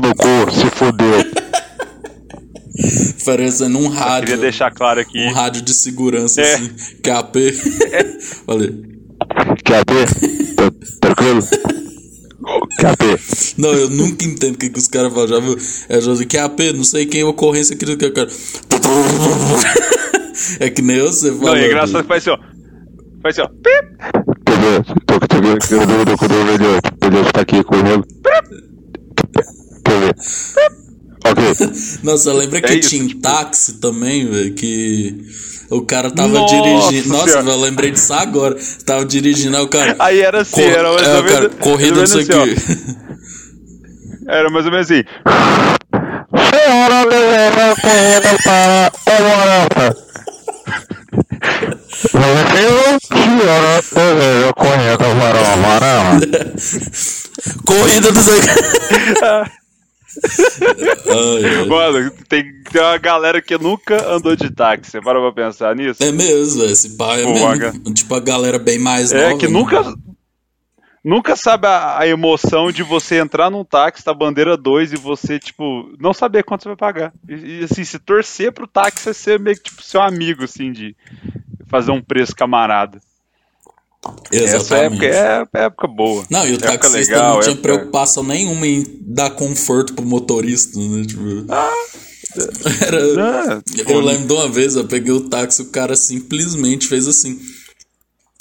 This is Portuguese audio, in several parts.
Tomou no cu, se fudeu. Parecendo um rádio. Queria deixar claro aqui. Um rádio de segurança, É. assim. QAP. Falei. QAP? Tá Tranquilo? QAP? Não, eu nunca entendo o que, que os caras falam. Já viu? É já QAP, não sei quem, ocorrência aqui do que eu quero. É que nem você Não, falou. e é engraçado que faz assim, ó. Faz assim, ó. Pip! Entendeu? Tô que tô que eu dou do do melhor. Entendeu? Você tá aqui comigo? Entendeu? Ok. Nossa, lembra que É isso, tinha tipo- táxi também, velho? Que o cara tava Nossa dirigindo. Nossa, Senhora. eu lembrei disso agora. Tava dirigindo, aí o cara. Aí era assim, Cor- era mais é, ou o cara, menos- corrida, não sei menos o assim, quê. Era mais ou menos assim. Senhora deverá correndo para o Morata. Você, senhora deverá correndo para o Morata. Corrida quê. Ai, ai. Mano, tem, tem uma galera que nunca andou de táxi. Você para pra pensar nisso? É mesmo, velho. Esse pai é mesmo. Tipo, a galera bem mais É, nova. que né? nunca. Nunca sabe a, a emoção de você entrar num táxi da bandeira 2 e você, tipo, não saber quanto você vai pagar. E, e, assim, se torcer pro táxi é ser meio que, tipo, seu amigo, assim, de fazer um preço camarada. Essa Exatamente. época é, é época boa. Não, e o Época taxista legal, não tinha época- preocupação nenhuma em dar conforto pro motorista, né? Tipo, Ah, era... é, Eu lembro de uma vez, eu peguei o táxi, o cara simplesmente fez assim.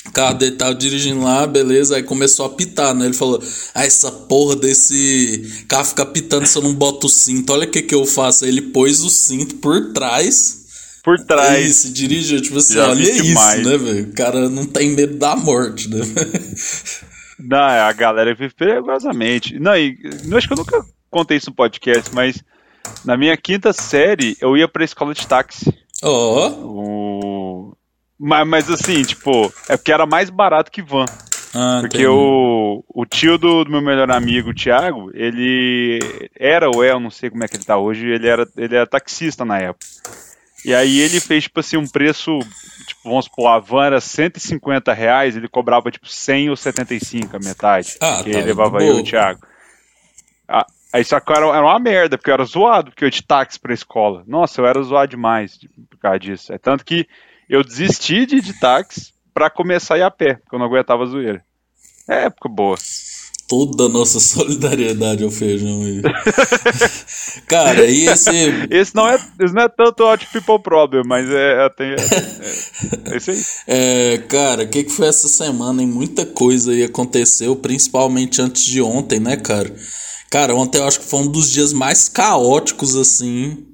O carro dele tava dirigindo lá, beleza, aí começou a pitar, né? Ele falou: Ah, essa porra desse carro fica pitando se eu não boto o cinto. Olha o que que eu faço. Aí ele pôs o cinto por trás. Por trás. E se dirigiu, tipo assim, Já olha vi isso, né, velho? O cara não tem medo da morte, né? Não, a galera vive perigosamente. Não, e eu acho que eu nunca contei isso no podcast, mas na minha quinta série eu ia pra escola de táxi. Ó, O... Mas, mas assim, tipo, é porque era mais barato que van. ah, Porque entendi. o, o tio do, do meu melhor amigo, o Thiago, ele era ou é, eu não sei como é que ele tá hoje, ele era, ele era taxista na época. E aí ele fez, tipo assim, um preço, tipo, vamos supor, a van era 150 reais, ele cobrava, tipo, 100 ou 75, a metade. Ah, que tá, ele levava eu e o Thiago. Ah, Aí só que era, era uma merda, porque eu era zoado, porque eu ia de táxi pra escola. Nossa, eu era zoado demais de- por causa disso. É tanto que eu desisti de ir de táxi pra começar a ir a pé, porque eu não aguentava zoeira. É época boa. Toda a nossa solidariedade ao feijão aí. Cara, e esse. Esse não é, esse não é tanto Hot People Problem, mas é, é, tem- é, é, é isso aí. É, cara, o que, que foi essa semana? E muita coisa aí aconteceu, principalmente antes de ontem, né, cara? Cara, ontem eu acho que foi um dos dias mais caóticos, assim,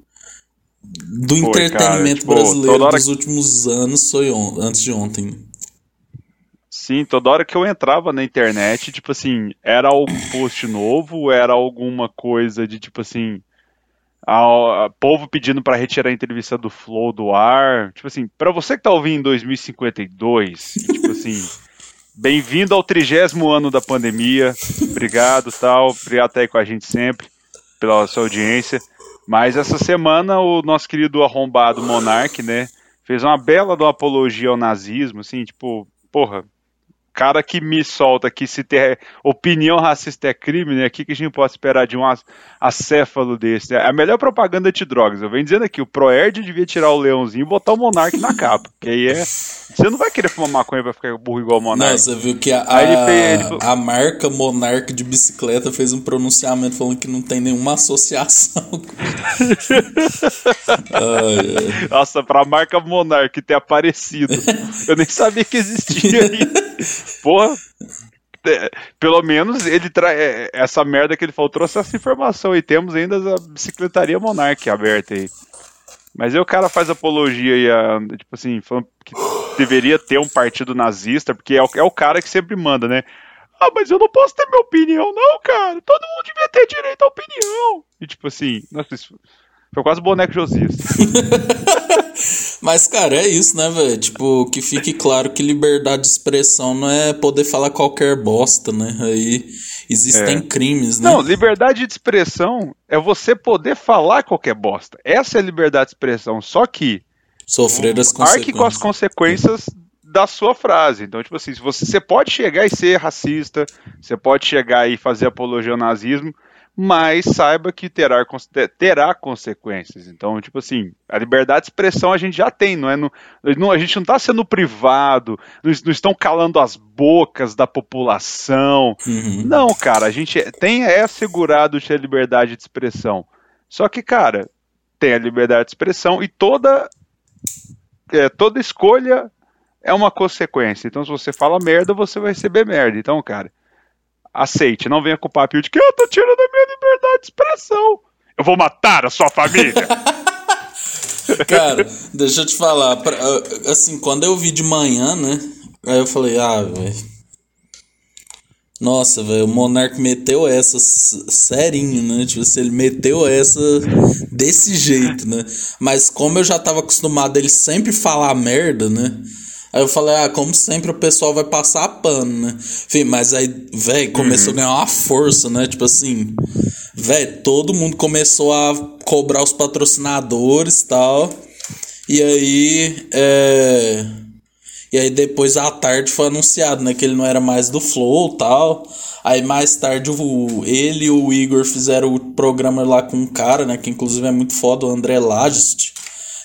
do Foi, entretenimento cara, tipo, brasileiro dos últimos anos, foi antes de ontem. Sim, toda hora que eu entrava na internet, tipo assim, era algum post novo, era alguma coisa de tipo assim, a, a- povo pedindo pra retirar a entrevista do Flow do ar. Tipo assim, pra você que tá ouvindo em 2052, e, tipo assim, bem-vindo ao trigésimo ano da pandemia. Obrigado, tal, obrigado estar aí com a gente sempre pela sua audiência. Mas essa semana o nosso querido arrombado Monark, né, fez uma bela apologia ao nazismo, assim, tipo, porra, cara que me solta que se ter opinião racista é crime, né? O que, que a gente pode esperar de um ac- acéfalo desse? né? A melhor propaganda anti-drogas. Eu venho dizendo aqui, o Proerd devia tirar o leãozinho e botar o Monark na capa. Que aí é. Você não vai querer fumar maconha pra ficar burro igual o Não, Monark. você viu que a, Aí ele fez- ele- a, a marca Monark de bicicleta fez um pronunciamento falando que não tem nenhuma associação. ai, ai. Nossa, pra marca Monark ter aparecido. Eu nem sabia que existia ainda. Porra. é, Pelo menos ele traz essa merda que ele falou, trouxe essa informação e temos ainda a bicicletaria Monark aberta aí. Mas aí o cara faz apologia aí, a, tipo assim, falando que deveria ter um partido nazista, porque é o, é o cara que sempre manda, né? Ah, mas eu não posso ter minha opinião, não, cara. Todo mundo devia ter direito à opinião. E tipo assim, nossa, isso foi quase boneco Josias. Mas, cara, é isso, né, velho? Tipo, que fique claro que liberdade de expressão não é poder falar qualquer bosta, né? Aí existem É. crimes, né? Não, liberdade de expressão é você poder falar qualquer bosta. Essa é a liberdade de expressão. Só que Sofrer as arque com as consequências. consequências da sua frase. Então, tipo assim, você, você pode chegar e ser racista, você pode chegar e fazer apologia ao nazismo, mas saiba que terá, terá consequências. Então, tipo assim, a liberdade de expressão a gente já tem, não é? No, não, a gente não está sendo privado, não, não, estão calando as bocas da população. Uhum. Não, cara, a gente tem é assegurado ter liberdade de expressão. Só que, cara, tem a liberdade de expressão e toda é, toda escolha é uma consequência. Então, se você fala merda, você vai receber merda. Então, cara, aceite. Não venha com o papel de que eu tô tirando a minha liberdade de expressão. Eu vou matar a sua família. cara, deixa eu te falar. Pra, assim, quando eu vi de manhã, né? Aí eu falei, ah, velho. Nossa, velho, o Monark meteu essa serinho, né? Tipo, assim, ele meteu essa desse jeito, né? Mas como eu já tava acostumado a ele sempre falar merda, né? Aí eu falei, ah, como sempre o pessoal vai passar pano, né? Enfim, mas aí, velho, começou uhum. a ganhar uma força, né? Tipo assim, velho, todo mundo começou a cobrar os patrocinadores e tal. E aí, é... E aí depois à tarde foi anunciado, né, que ele não era mais do Flow tal. Aí mais tarde o, ele e o Igor fizeram o programa lá com um cara, né, que inclusive é muito foda, o André Lagest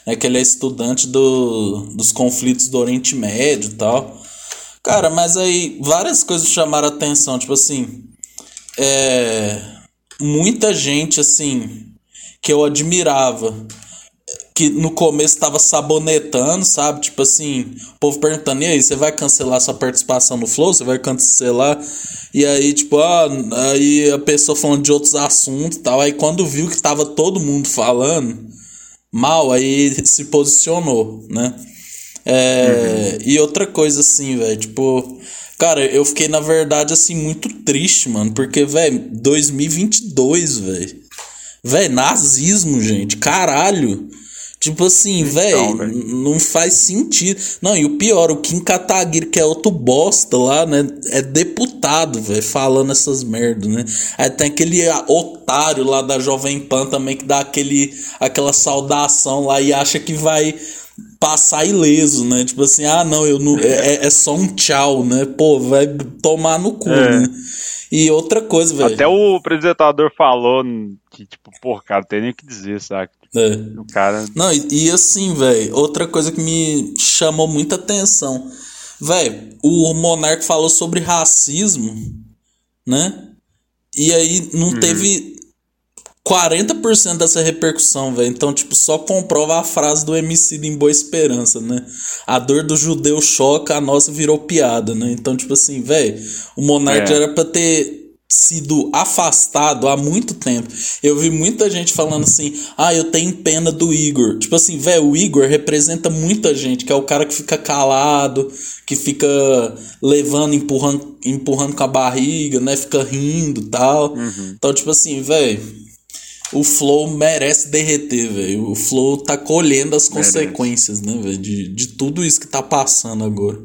né, que ele é estudante do, dos conflitos do Oriente Médio e tal. Cara, mas aí várias coisas chamaram atenção, tipo assim, é, muita gente assim que eu admirava, que no começo estava sabonetando, sabe? Tipo assim, o povo perguntando: "E aí, você vai cancelar sua participação no Flow? Você vai cancelar?" E aí, tipo, ah, aí a pessoa falando de outros assuntos tal. Aí quando viu que tava todo mundo falando, mal, aí se posicionou, né? É, uhum. E outra coisa assim, velho, tipo, cara, eu fiquei na verdade assim muito triste, mano, porque, velho, 2022, velho. Velho, nazismo, gente, caralho. Tipo assim, então, velho, não faz sentido. Não, e o pior, o Kim Kataguiri, que é outro bosta lá, né? É deputado, velho, falando essas merdas, né? Aí tem aquele otário lá da Jovem Pan também que dá aquele, aquela saudação lá e acha que vai passar ileso, né? Tipo assim, ah, não, eu não. É, é, é só um tchau, né? Pô, vai tomar no cu, é. né? E outra coisa, velho. Até o apresentador falou que, tipo, pô, cara, tem nem o que dizer, sabe? É. O cara. Não, e, e assim, velho, outra coisa que me chamou muita atenção. Velho, o Monark falou sobre racismo, né? E aí não uhum. teve 40% dessa repercussão, velho. Então, tipo, só comprova a frase do MC em Boa Esperança, né? A dor do judeu choca, a nossa virou piada, né? Então, tipo assim, velho, o Monark é. era pra ter sido afastado há muito tempo. Eu vi muita gente falando assim: "Ah, eu tenho pena do Igor". Tipo assim, velho, o Igor representa muita gente, que é o cara que fica calado, que fica levando, empurrando, empurrando com a barriga, né, fica rindo, tal. Uhum. Então, tipo assim, velho, o Flow merece derreter, velho. O Flow tá colhendo as merece. consequências, né, velho, de, de tudo isso que tá passando agora.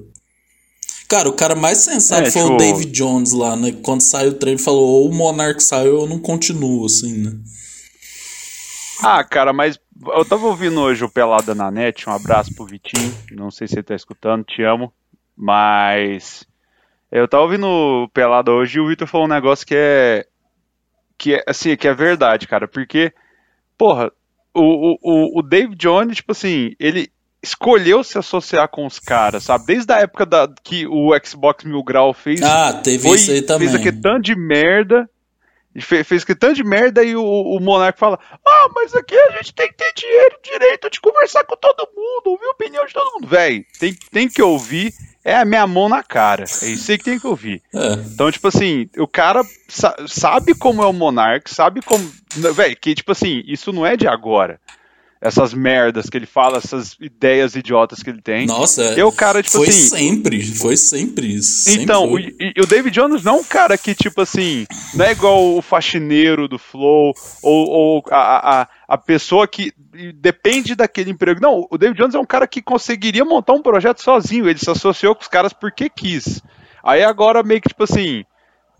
Cara, o cara mais sensato é, foi tipo... o David Jones lá, né? Quando saiu o trailer, falou: ou o Monark saiu, eu não continuo, assim, né? Ah, cara, mas eu tava ouvindo hoje o Pelada na Net, um abraço pro Vitinho, não sei se ele tá escutando, te amo, mas eu tava ouvindo o Pelada hoje e o Vitor falou um negócio que é, que é, assim, que é verdade, cara, porque, porra, o, o, o Dave Jones, tipo assim, ele, escolheu se associar com os caras, sabe? Desde a época da, que o Xbox Mil Grau fez. Ah, teve foi, isso aí também. Fez aquele tanto de merda. Fez, fez aquele tanto de merda e o, o Monark fala: Ah, mas aqui a gente tem que ter dinheiro, direito de conversar com todo mundo, ouvir a opinião de todo mundo. Véi, tem, tem que ouvir. É a minha mão na cara. É isso aí que tem que ouvir. É. Então, tipo assim, o cara sa sabe como é o Monark, sabe como. Véi, que, tipo assim, isso não é de agora essas merdas que ele fala, essas ideias idiotas que ele tem. Nossa, o cara, tipo foi assim. Sempre, foi sempre isso. Então. O, o David Jones não é um cara que, tipo assim, não é igual o faxineiro do Flow, ou, ou a, a, a pessoa que depende daquele emprego. Não, o David Jones é um cara que conseguiria montar um projeto sozinho, ele se associou com os caras porque quis. Aí agora meio que, tipo assim,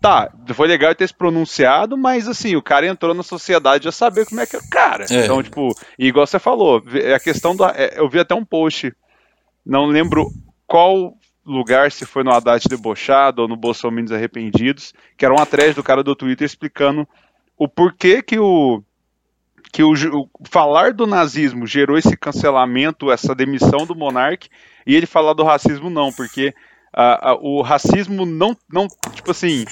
Tá, foi legal ter se pronunciado, mas assim, o cara entrou na sociedade já saber como é que é o cara. É. Então, tipo, igual você falou, a questão da. É, eu vi até um post, não lembro qual lugar, se foi no Haddad debochado ou no Bolsonaro Arrependidos, que era uma thread do cara do Twitter explicando o porquê que o que o, o, falar do nazismo gerou esse cancelamento, essa demissão do monarca, e ele falar do racismo não, porque uh, uh, o racismo não, não, tipo assim,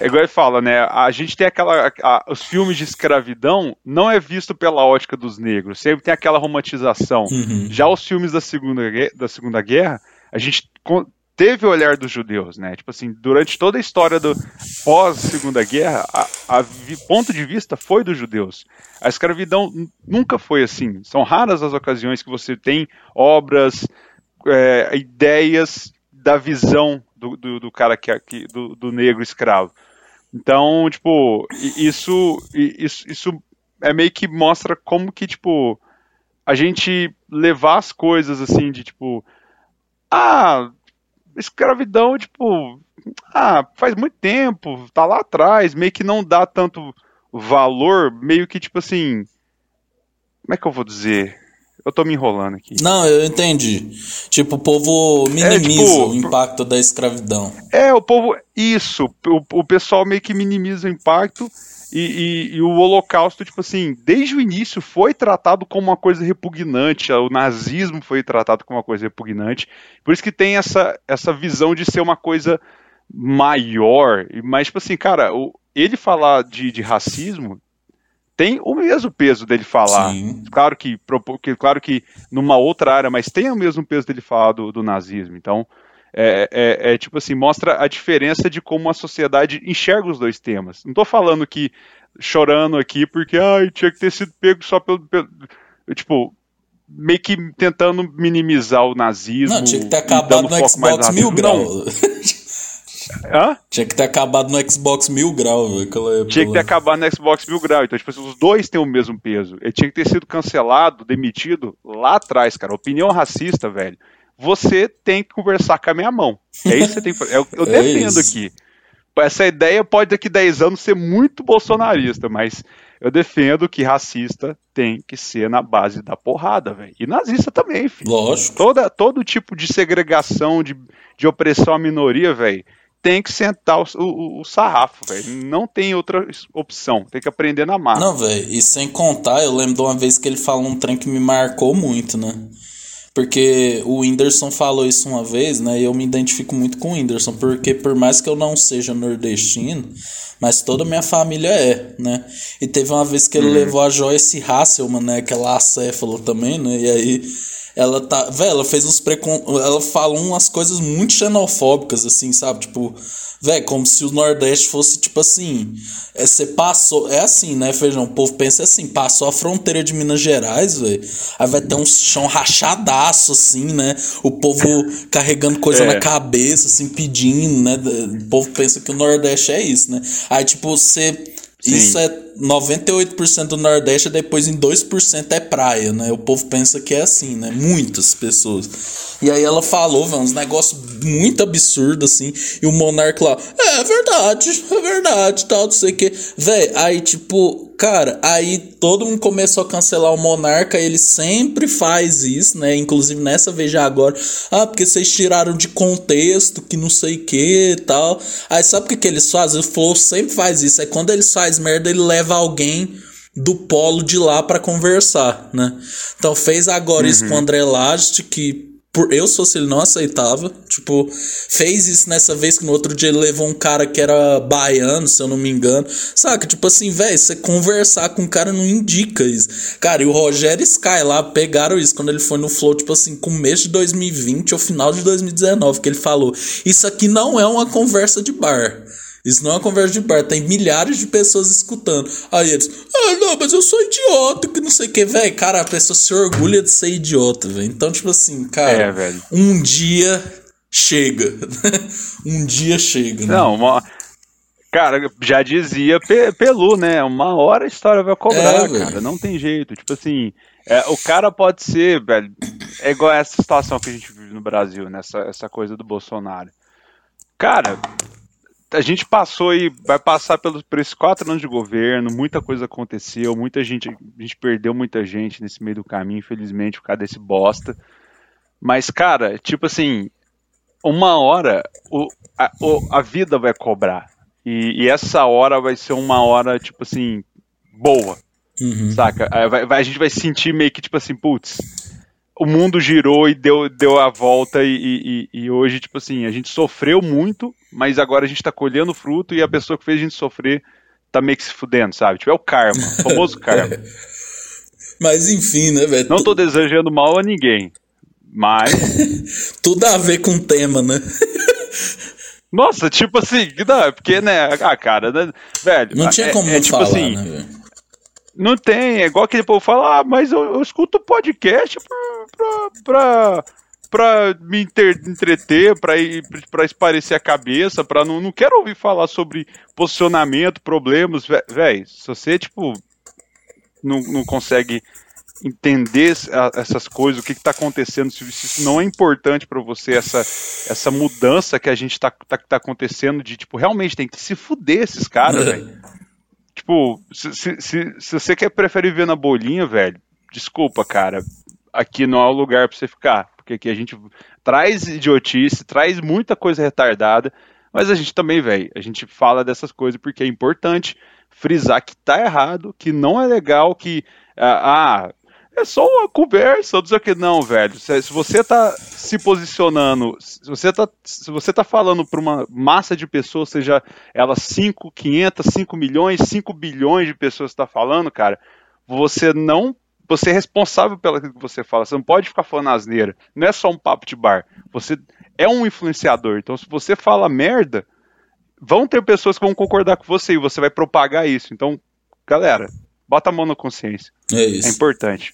é igual ele fala, né? A gente tem aquela. A, os filmes de escravidão não é visto pela ótica dos negros, sempre tem aquela romantização. Uhum. Já os filmes da Segunda, da segunda Guerra, a gente teve o olhar dos judeus, né? Tipo assim, durante toda a história do pós Segunda Guerra, a, a ponto de vista foi dos judeus. A escravidão nunca foi assim. São raras as ocasiões que você tem obras, é, ideias da visão do, do, do cara que, que do, do, negro escravo. Então, tipo, isso, isso, isso é meio que mostra como que, tipo, a gente levar as coisas assim de tipo, ah, escravidão, tipo, ah, faz muito tempo, tá lá atrás, meio que não dá tanto valor, meio que tipo assim. Como é que eu vou dizer? Eu tô me enrolando aqui. Não, eu entendi. Tipo, o povo minimiza é, tipo, o impacto da escravidão. É, o povo. Isso. O, o pessoal meio que minimiza o impacto e, e, e, o Holocausto, tipo assim, desde o início foi tratado como uma coisa repugnante, o nazismo foi tratado como uma coisa repugnante, por isso que tem essa, essa visão de ser uma coisa maior, mas, tipo assim, cara, o, ele falar de, de racismo tem o mesmo peso dele falar. Sim. Claro que, claro que numa outra área, mas tem o mesmo peso dele falar do, do nazismo. Então, é, é, é, tipo assim, mostra a diferença de como a sociedade enxerga os dois temas. Não tô falando que chorando aqui porque ai, tinha que ter sido pego só pelo, pelo tipo, meio que tentando minimizar o nazismo. Não, tinha que ter acabado no Xbox mil graus. Hã? Tinha que ter acabado no Xbox mil graus, velho. Tinha que ter acabado no Xbox mil graus. Então, tipo, assim, os dois têm o mesmo peso. Ele tinha que ter sido cancelado, demitido lá atrás, cara. Opinião racista, velho você tem que conversar com a minha mão. É isso que você tem que fazer. Eu, eu é defendo isso. aqui. Essa ideia pode daqui 10 anos ser muito bolsonarista, mas eu defendo que racista tem que ser na base da porrada, velho. E nazista também, filho. Lógico. Toda, todo tipo de segregação, de, de opressão à minoria, velho, tem que sentar o, o, o sarrafo, velho. Não tem outra opção. Tem que aprender na marra. Não, velho. E sem contar, eu lembro de uma vez que ele falou um trem que me marcou muito, né? Porque o Whindersson falou isso uma vez, né? E eu me identifico muito com o Whindersson, porque por mais que eu não seja nordestino, mas toda a minha família é, né? E teve uma vez que ele uhum. levou a Joyce Hasselman, né? Aquela acéfalo também, né? E aí ela tá. Velho, ela fez uns precon. Ela falou umas coisas muito xenofóbicas, assim, sabe? Tipo, velho, como se o Nordeste fosse, tipo assim. É, você passou. É assim, né, Feijão? O povo pensa assim: passou a fronteira de Minas Gerais, velho. Aí vai ter um chão rachadaço, assim, né? O povo carregando coisa é. na cabeça, assim, pedindo, né? O povo pensa que o Nordeste é isso, né? Aí, tipo, você. Isso é 98% do Nordeste, depois em 2% é praia, né? O povo pensa que é assim, né? Muitas pessoas. E aí ela falou, velho, uns negócios muito absurdos, assim. E o Monarca lá, é, é verdade, é verdade, tal, não sei o que. Véi, aí tipo, cara, aí todo mundo começou a cancelar o Monarca, ele sempre faz isso, né? Inclusive nessa vez já agora, ah, porque vocês tiraram de contexto, que não sei o que tal. Aí sabe o que, que eles fazem? O Flow sempre faz isso. Aí quando eles faz merda, ele leva alguém do polo de lá para conversar, né? Então fez agora uhum. isso com o André Last, que por eu se fosse ele não aceitava. Tipo, fez isso nessa vez que no outro dia ele levou um cara que era baiano, se eu não me engano. Saca? Tipo assim, velho, você conversar com um cara não indica isso. Cara, e o Rogério Sky lá pegaram isso quando ele foi no Flow, tipo assim, com o mês de 2020 ou final de 2019, que ele falou: Isso aqui não é uma conversa de bar. Isso não é uma conversa de bar, tem milhares de pessoas escutando. Aí eles, ah, não, mas eu sou idiota, que não sei o que, velho. Cara, a pessoa se orgulha de ser idiota, velho. Então, tipo assim, cara, é, um dia chega. um dia chega. Né? Não, uma... Cara, já dizia Pelu, né? Uma hora a história vai cobrar, é, cara. Não tem jeito. Tipo assim, é, o cara pode ser, velho. É igual essa situação que a gente vive no Brasil, né? essa coisa do Bolsonaro. Cara, a gente passou e vai passar pelos, por esses quatro anos de governo, muita coisa aconteceu, muita gente, a gente perdeu muita gente nesse meio do caminho, infelizmente, por causa desse bosta. Mas, cara, tipo assim, uma hora o, a, o, a vida vai cobrar. E, e essa hora vai ser uma hora, tipo assim, boa. Uhum. Saca? Vai- vai- a gente vai sentir meio que, tipo assim, putz, o mundo girou e deu, deu a volta e- e- e hoje, tipo assim, a gente sofreu muito, mas agora a gente tá colhendo fruto e a pessoa que fez a gente sofrer tá meio que se fudendo, sabe? Tipo, é o karma, o famoso karma. Mas enfim, né, velho? Não tô desejando mal a ninguém, mas... Tudo a ver com o tema, né? Nossa, tipo assim, não, é porque, né, ah, cara, né, velho... Não tinha é- como é, não tipo falar, assim, né, velho? Não tem, é igual aquele povo fala, ah, mas eu, eu escuto podcast pra, pra, pra, pra me inter- entreter, pra, ir, pra esparecer a cabeça, pra não, não quero ouvir falar sobre posicionamento, problemas, véi, se você, tipo, não, não consegue entender a- essas coisas, o que, que tá acontecendo, se isso não é importante pra você, essa, essa mudança que a gente tá, tá, tá acontecendo de, tipo, realmente tem que se fuder esses caras, velho. Tipo, se, se, se, se você quer prefere viver na bolinha, velho, desculpa, cara. Aqui não é o lugar pra você ficar. Porque aqui a gente traz idiotice, traz muita coisa retardada, mas a gente também, velho, a gente fala dessas coisas porque é importante frisar que tá errado, que não é legal, que. Ah, ah, é só uma conversa, não sei o que. Não, velho. Se, se você tá se posicionando, se você tá, se você tá falando para uma massa de pessoas, seja elas 5, 500, 5 milhões, 5 bilhões de pessoas que tá falando, cara, você não. Você é responsável pelo que você fala. Você não pode ficar falando asneira. Não é só um papo de bar. Você é um influenciador. Então, se você fala merda, vão ter pessoas que vão concordar com você e você vai propagar isso. Então, galera, bota a mão na consciência. É É isso. importante.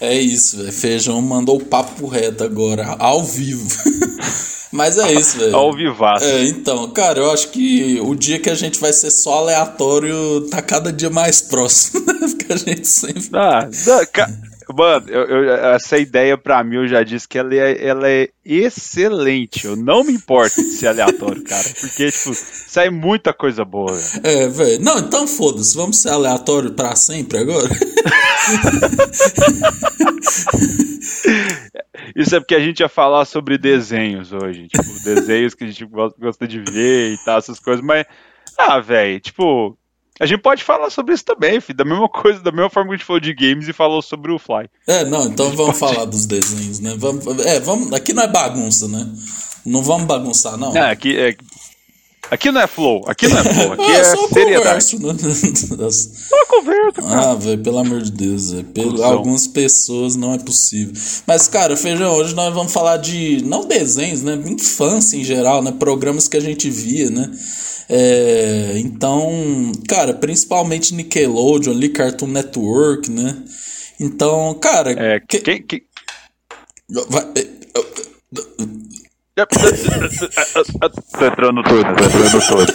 É isso, velho. Feijão mandou o papo reto agora, ao vivo. Mas é isso, velho. Ao vivaço. É, então, cara, eu acho que o dia que a gente vai ser só aleatório tá cada dia mais próximo. né? Porque a gente sempre. Ah, da- ca- Mano, eu- eu- essa ideia pra mim eu já disse que ela é, ela é excelente. Eu não me importo de ser aleatório, cara. Porque, tipo, sai muita coisa boa, velho. É, velho. Não, então foda-se. Vamos ser aleatório pra sempre agora? Isso é porque a gente ia falar sobre desenhos hoje. Tipo, desenhos que a gente go- gosta de ver e tal, essas coisas. Mas, ah, velho, tipo, a gente pode falar sobre isso também, filho. Da mesma coisa, da mesma forma que a gente falou de games e falou sobre o Fly. É, não, então vamos falar dos desenhos, né? Vamos, é, vamos, aqui não é bagunça, né? Não vamos bagunçar, não. É, aqui, é, aqui não é flow, aqui não é flow, aqui Ah, é só seriedade. converso, né? Só conversa, cara. Ah, velho, pelo amor de Deus, velho. Pelo, algumas pessoas não é possível. Mas, cara, Feijão, hoje nós vamos falar de, não desenhos, né? Infância em geral, né? Programas que a gente via, né? É, então, cara, principalmente Nickelodeon ali, Cartoon Network, né? Então, cara... É, que- quem, quem, vai- Tô entrando tudo, tô entrando tudo.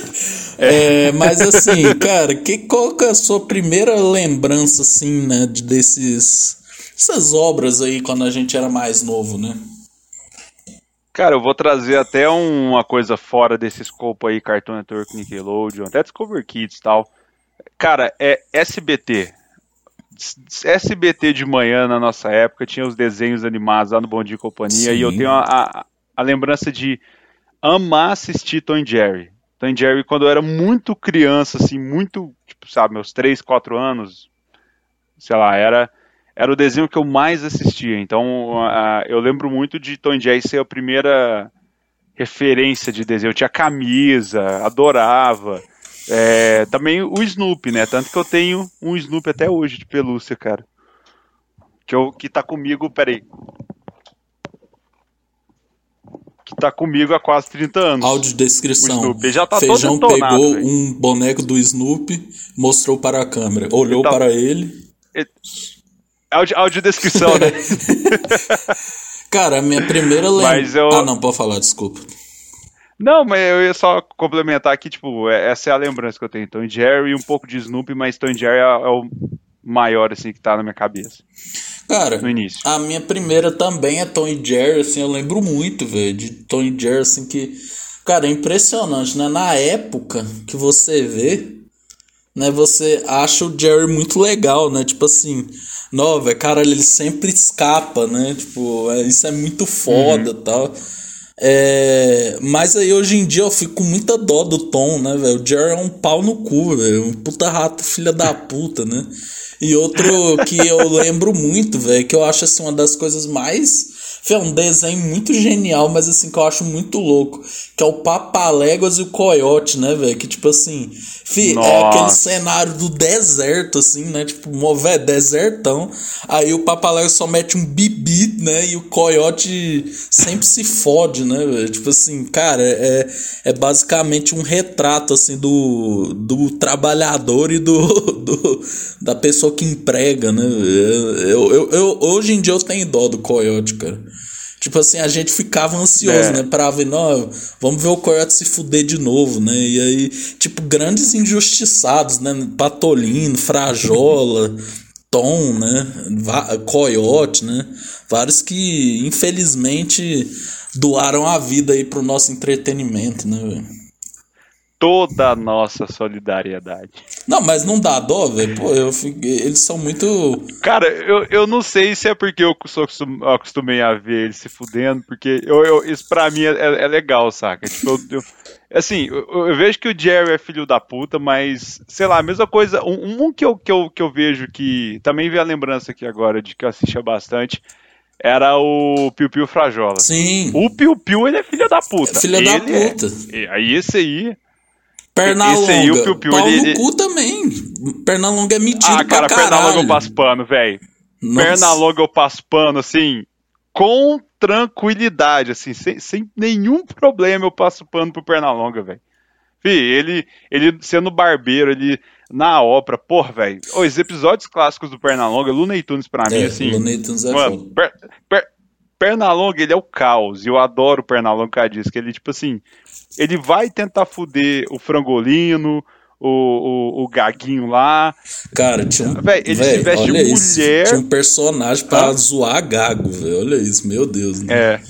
É, mas assim, cara, que, qual que é a sua primeira lembrança, assim, né, de desses, essas obras aí quando a gente era mais novo, né? Cara, eu vou trazer até um- uma coisa fora desse escopo aí, Cartoon Network, Nickelodeon, até Discover Kids e tal. Cara, é SBT. SBT de manhã na nossa época tinha os desenhos animados lá no Bom Dia e Companhia e eu Sim. tenho a, a, a lembrança de amar assistir Tom e Jerry. Tom e Jerry quando eu era muito criança, assim, muito, tipo, sabe, meus 3, 4 anos, sei lá, era era o desenho que eu mais assistia. Então, eu lembro muito de Tom e Jerry ser a primeira referência de desenho. Eu tinha camisa, adorava. É, também o Snoopy, né? Tanto que eu tenho um Snoopy até hoje de pelúcia, cara. Que, eu, que tá comigo, peraí. Que tá comigo há quase 30 anos. Audiodescrição. O já tá Feijão todo detonado, pegou velho. um boneco do Snoopy, mostrou para a câmera, olhou Ele tá- para ele. Audio, audiodescrição, né? Cara, a minha primeira lembrança. eu- Ah, não, pode falar, desculpa. Não, mas eu ia só complementar aqui, tipo, é- essa é a lembrança que eu tenho. Tom e Jerry e um pouco de Snoopy, mas Tom Jerry é, é o maior, assim, que tá na minha cabeça. Cara, No início. a minha primeira também é Tom e Jerry, assim, eu lembro muito, velho, de Tom e Jerry, assim, que... Cara, é impressionante, né? Na época que você vê, né, você acha o Jerry muito legal, né? Tipo assim, velho, cara, ele sempre escapa, né? Tipo, é- isso é muito foda e tal. É, mas aí hoje em dia eu fico com muita dó do Tom, né, velho? O Jerry é um pau no cu, velho. Um puta rato, filha da puta, né? E outro que eu lembro muito, velho, que eu acho assim uma das coisas mais foi um desenho muito genial, mas assim, que eu acho muito louco. Que é o Papaléguas e o Coyote, né, velho? Que tipo assim, fi, é aquele cenário do deserto, assim, né? Tipo, velho, desertão. Aí o Papaléguas só mete um bibi, né? E o Coyote sempre se fode, né, velho? Tipo assim, cara, é, é basicamente um retrato, assim, do, do trabalhador e do, do da pessoa que emprega, né? Eu, eu, eu, hoje em dia eu tenho dó do Coyote, cara. Tipo assim, a gente ficava ansioso, é. né? Pra ver, não, vamos ver o Coyote se fuder de novo, né? E aí, tipo, grandes injustiçados, né? Patolino, Frajola, Tom, né? Coyote, né? Vários que, infelizmente, doaram a vida aí pro nosso entretenimento, né, velho? Toda a nossa solidariedade. Não, mas não dá dó, velho. Pô, eu eles são muito. Cara, eu, eu não sei se é porque eu sou acostumei a ver eles se fudendo, porque eu, eu isso pra mim é, é legal, saca? Tipo, eu, assim, eu, vejo que o Jerry é filho da puta, mas, sei lá, a mesma coisa. Um, um que, eu, que, eu, que eu vejo que. Também vi a lembrança aqui agora de que eu assistia bastante era o Piu Piu Frajola. Sim. O Piu Piu, ele é filho da puta. É filho da puta. É, aí esse aí. Perna Esse longa. Aí, o Piu -piu, Pau ele, no cu também. Perna longa é metido ah, cara, pra perna longa eu passo pano, velho. Perna longa eu passo pano, assim, com tranquilidade, assim, sem, sem nenhum problema eu passo pano pro perna longa, velho. ele, ele sendo barbeiro, ele na ópera, porra, velho. Os episódios clássicos do Pernalonga, Looney Tunes pra mim, é, assim. Looney Tunes é mano, per, per, Pernalonga, ele é o caos. E eu adoro o Pernalonga disso, que ele, tipo assim, ele vai tentar fuder o frangolino, o, o, o gaguinho lá. Cara, tinha um. Véi, ele véi, se veste de isso. mulher. Tinha um personagem pra ah. zoar gago, velho. Olha isso, meu Deus. Né? É.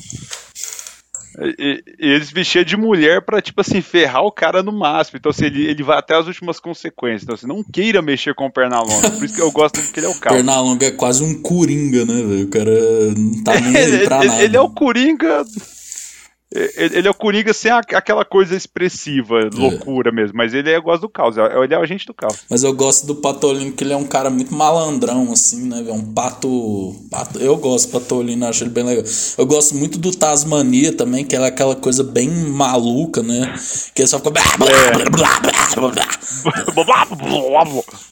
E, e eles vestiam de mulher pra, tipo assim, ferrar o cara no máximo. Então, assim, ele, ele vai até as últimas consequências. Então, assim, não queira mexer com o Pernalonga. Por isso que eu gosto dele, porque ele é o cara. Pernalonga é quase um coringa, né, velho? O cara não tá nem pra ele, nada. Ele é o coringa ele é o Coringa sem aquela coisa expressiva, é. loucura mesmo, mas ele é, gosta do caos, é, ele é o agente do caos. Mas eu gosto do Patolino, que ele é um cara muito malandrão, assim, né? É um pato, pato. Eu gosto do Patolino, acho ele bem legal. Eu gosto muito do Tasmania também, que é aquela coisa bem maluca, né? Que ele só fica.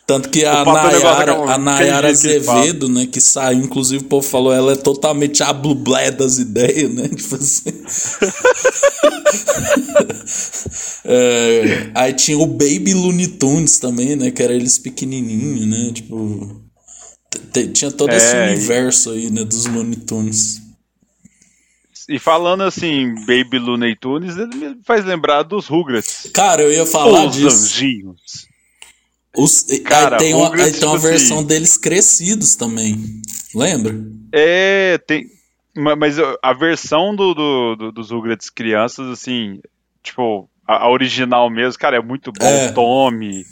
Tanto que a Nayara, a Nayara Azevedo, né, que saiu, inclusive o povo falou, ela é totalmente a blublé das ideias, né? Tipo assim. é, aí tinha o Baby Looney Tunes também, né? Que era eles pequenininhos, né? Tipo. Tinha todo é, esse universo aí, né? Dos Looney Tunes. E falando assim, Baby Looney Tunes, ele me faz lembrar dos Rugrats. Cara, eu ia falar Os disso. Anjinhos. Os, Cara, tem uma, Rugrats, tem uma tipo versão assim, deles crescidos também. Lembra? É, tem, mas a versão do, do, do dos Rugrats crianças, assim, tipo, a, a, original mesmo, cara, é muito bom. É. Tommy,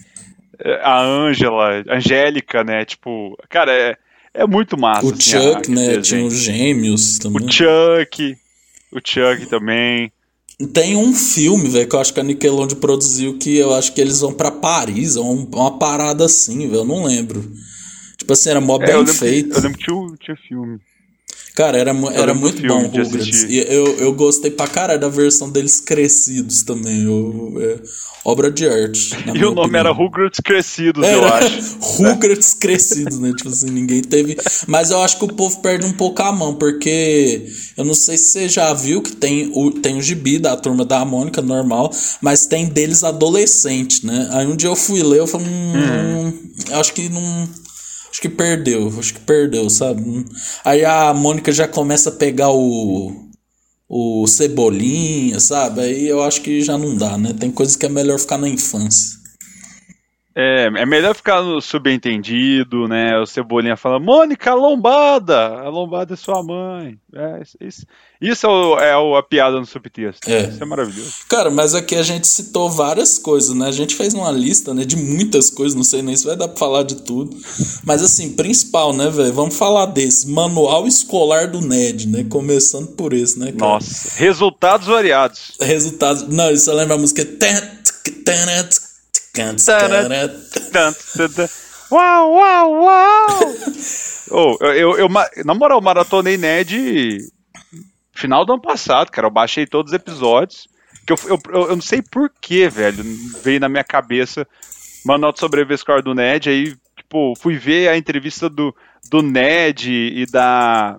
é, a Angela, a Angélica, né? Tipo, cara, é, é muito massa. O assim, Chuck, a, né? Tinha os gêmeos também. O Chuck, o Chuck também. Tem um filme, velho, que eu acho que a Nickelodeon produziu que eu acho que eles vão para Paris, uma, uma parada assim, velho, eu não lembro. Tipo assim, era mó é, bem eu feito. Que, eu lembro que tinha, tinha filme. Cara, era, era muito bom o Rugrats. E eu, eu gostei pra caralho da versão deles crescidos também. Eu, é, obra de arte. e o nome opinião. era Rugrats Crescidos, era, eu acho. Rugrats Crescidos, né? Tipo assim, ninguém teve. Mas eu acho que o povo perde um pouco a mão, porque eu não sei se você já viu que tem o, tem o gibi da turma da Mônica, normal, mas tem deles adolescente, né? Aí um dia eu fui ler, eu falei, hum, hum. acho que não Acho que perdeu, acho que perdeu, sabe? Aí a Mônica já começa a pegar o. O Cebolinha, sabe? Aí eu acho que já não dá, né? Tem coisas que é melhor ficar na infância. É, é melhor ficar no subentendido, né? O Cebolinha fala, Mônica, a lombada! A lombada é sua mãe. É, isso, isso é, o, é o, a piada no subtexto. É. Isso é maravilhoso. Cara, mas aqui a gente citou várias coisas, né? A gente fez uma lista, né, de muitas coisas, não sei nem se vai dar pra falar de tudo. Mas assim, principal, né, velho? Vamos falar desse. Manual escolar do NED, né? Começando por esse, né, cara? Nossa, resultados variados. Resultados. Não, isso lembra a música. Uau, uau, uau! oh, eu, eu, eu, na moral, maratonei Ned final do ano passado, cara. Eu baixei todos os episódios. Que eu, eu, eu não sei porquê, velho. Veio na minha cabeça Manual de Sobrevivência do Ned. Aí, tipo, fui ver a entrevista do, do Ned e da.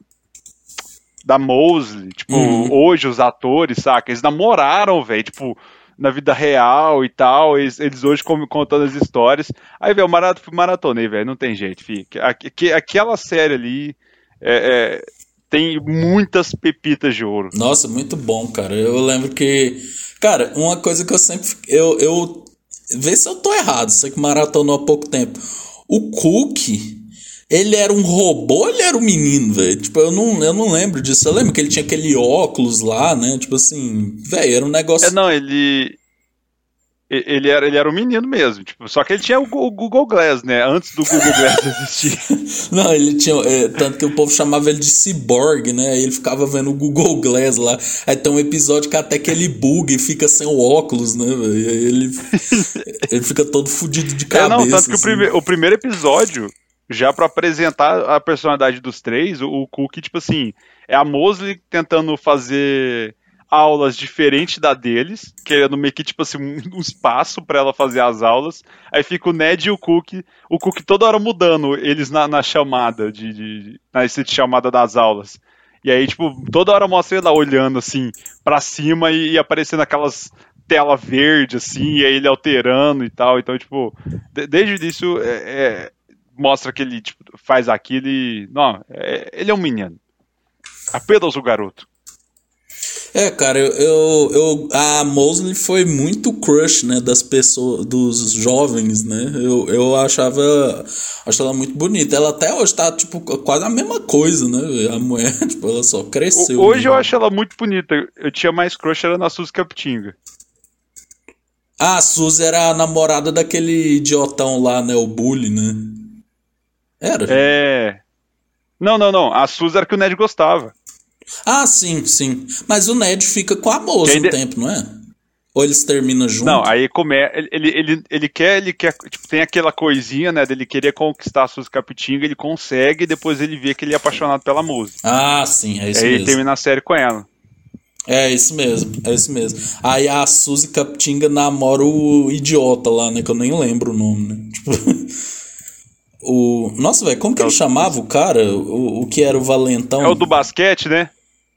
Da Mosley. Tipo, uhum. hoje os atores, saca? Eles namoraram, velho. Tipo, na vida real e tal. Eles, eles hoje contando as histórias. Aí, velho, marat, maratonei, velho. Não tem jeito, fi. Aqu, aquela série ali é, é, tem muitas pepitas de ouro. Nossa, muito bom, cara. Eu lembro que. Cara, uma coisa que eu sempre. Eu. eu vê se eu tô errado, sei que maratonou há pouco tempo. O Cook ele era um robô ele era um menino, velho? Tipo, eu não, eu não lembro disso. Eu lembro que ele tinha aquele óculos lá, né? Tipo assim, velho, era um negócio. É, não, ele. Ele era, ele era um menino mesmo, tipo, só que ele tinha o, o Google Glass, né? Antes do Google Glass existir. não, ele tinha. É, tanto que o povo chamava ele de cyborg, né? Aí ele ficava vendo o Google Glass lá. Aí tem um episódio que até que ele buga e fica sem o óculos, né, velho? Aí ele, ele fica todo fudido de cabeça. É, não, tanto que assim. o, prime o primeiro episódio já para apresentar a personalidade dos três, o, o Cook, tipo assim, é a Mosley tentando fazer aulas diferentes da deles, querendo meio que, tipo assim, um, espaço para ela fazer as aulas. Aí fica o Ned e o Cook, o Cook toda hora mudando eles na, na chamada, de, de, na de chamada das aulas. E aí, tipo, toda hora mostra ele lá olhando, assim, para cima e, e, aparecendo aquelas tela verde, assim, e aí ele alterando e tal. Então, tipo, de, desde o início, é, é mostra que ele tipo, faz aquilo e. Não, é, ele é um menino. Apenas o garoto. É, cara, eu, eu, eu, a Mosley foi muito crush, né, das pessoas, dos jovens, né? Eu, eu achava, achava ela muito bonita. Ela até hoje tá tipo quase a mesma coisa, né? A mulher, tipo, ela só cresceu. Hoje né? eu acho ela muito bonita. Eu tinha mais crush era na Suzy Capitinga. Ah, a Suzy era a namorada daquele idiotão lá, né, o Bully, né? Era? É. Não, não, não. A Suzy era que o Ned gostava. Ah, sim, sim. Mas o Ned fica com a moça um tempo, não é? Ou eles terminam juntos? Não, aí come... ele, ele, ele, ele quer, ele quer, tipo, tem aquela coisinha, né, dele querer conquistar a Suzy Capitinga, ele consegue, e depois ele vê que ele é apaixonado pela música. Ah, sim, é isso aí mesmo. Aí ele termina a série com ela. É isso mesmo, é isso mesmo. Aí a Suzy Capitinga namora o idiota lá, né, que eu nem lembro o nome, né? Tipo... O... Nossa, velho, como que é ele chamava o cara? O, o que era o valentão? É o do basquete, né?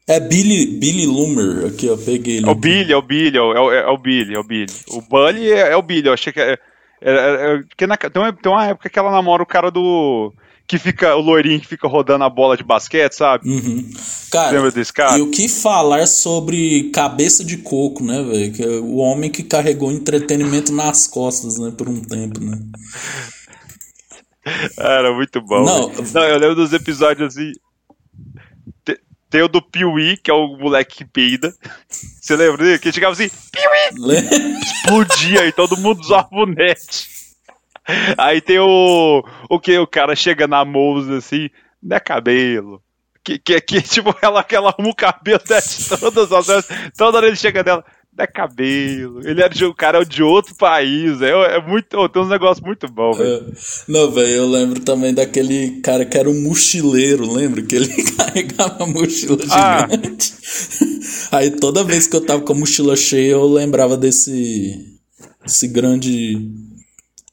É Billy, Billy Loomer, aqui, ó, peguei ele. É o Billy, é o Billy, é o, é o Billy, é o Billy. O Bully é, é o Billy, eu achei que é... é, é, é na, tem, uma, tem uma época que ela namora o cara do que fica o loirinho que fica rodando a bola de basquete, sabe? Uhum. Cara, lembra desse cara? E o que falar sobre cabeça de coco, né, velho? É o homem que carregou entretenimento nas costas, né, por um tempo, né? Era muito bom. Não, Não eu lembro dos episódios assim. Tem o do Piuí, que é o moleque que peida. Você lembra dele? Que chegava assim, Piuí! Explodia e todo mundo usava o net. Aí tem o. O que? O cara chega na moça assim, não é cabelo. Que, que, que tipo, ela, ela arruma o cabelo desce todas as vezes. Toda hora ele chega dela é cabelo. Ele era de, o cara é de outro país. É, é muito. Oh, tem uns negócios muito bons, velho. É. Não, velho, eu lembro também daquele cara que era um mochileiro, lembra? Que ele carregava mochila ah. gigante. Aí toda vez que eu tava com a mochila cheia, eu lembrava desse. Esse grande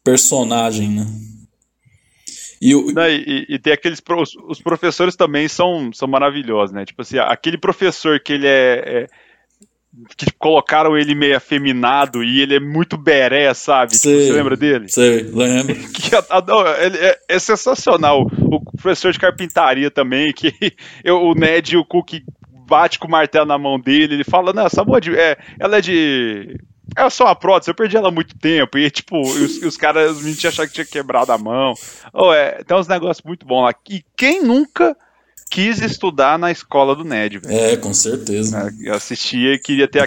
personagem, né? E, o... Não, e, e, tem aqueles. Os, os professores também são, são maravilhosos, né? Tipo assim, aquele professor que ele é, é que colocaram ele meio afeminado e ele é muito beré, sabe? Tipo, você lembra dele? Sei, lembro. que, ele é, é, sensacional. O professor de carpintaria também, que eu, o Ned e o Cook bate com o martelo na mão dele, ele fala, não, essa boa de, é, ela é de é só uma prótese, eu perdi ela há muito tempo. E, tipo, os, os caras, os meninos acharam que tinha quebrado a mão. Oh, é, tem uns negócios muito bons lá. E quem nunca quis estudar na escola do Ned, velho? É, com certeza. É, Eu assistia e queria ter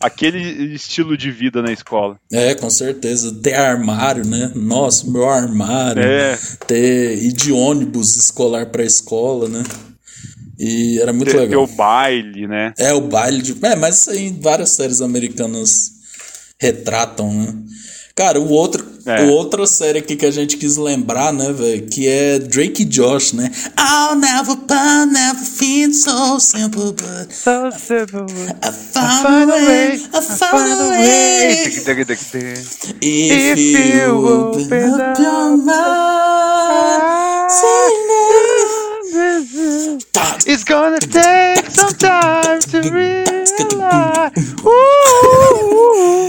aquele estilo de vida na escola. É, com certeza. Ter armário, né? Nossa, meu armário. É. Ter ir de ônibus escolar pra escola, né? E era muito Ter, ter legal. o baile, né? É, o baile de. É, mas isso aí várias séries americanas retratam, né? Cara, o outro, É. outra série aqui que a gente quis lembrar, né, velho, que é Drake e Josh, né? I'll never find, never feel so simple, but I found a way, I found a way. If you open up your mind. It's gonna take some time to realize.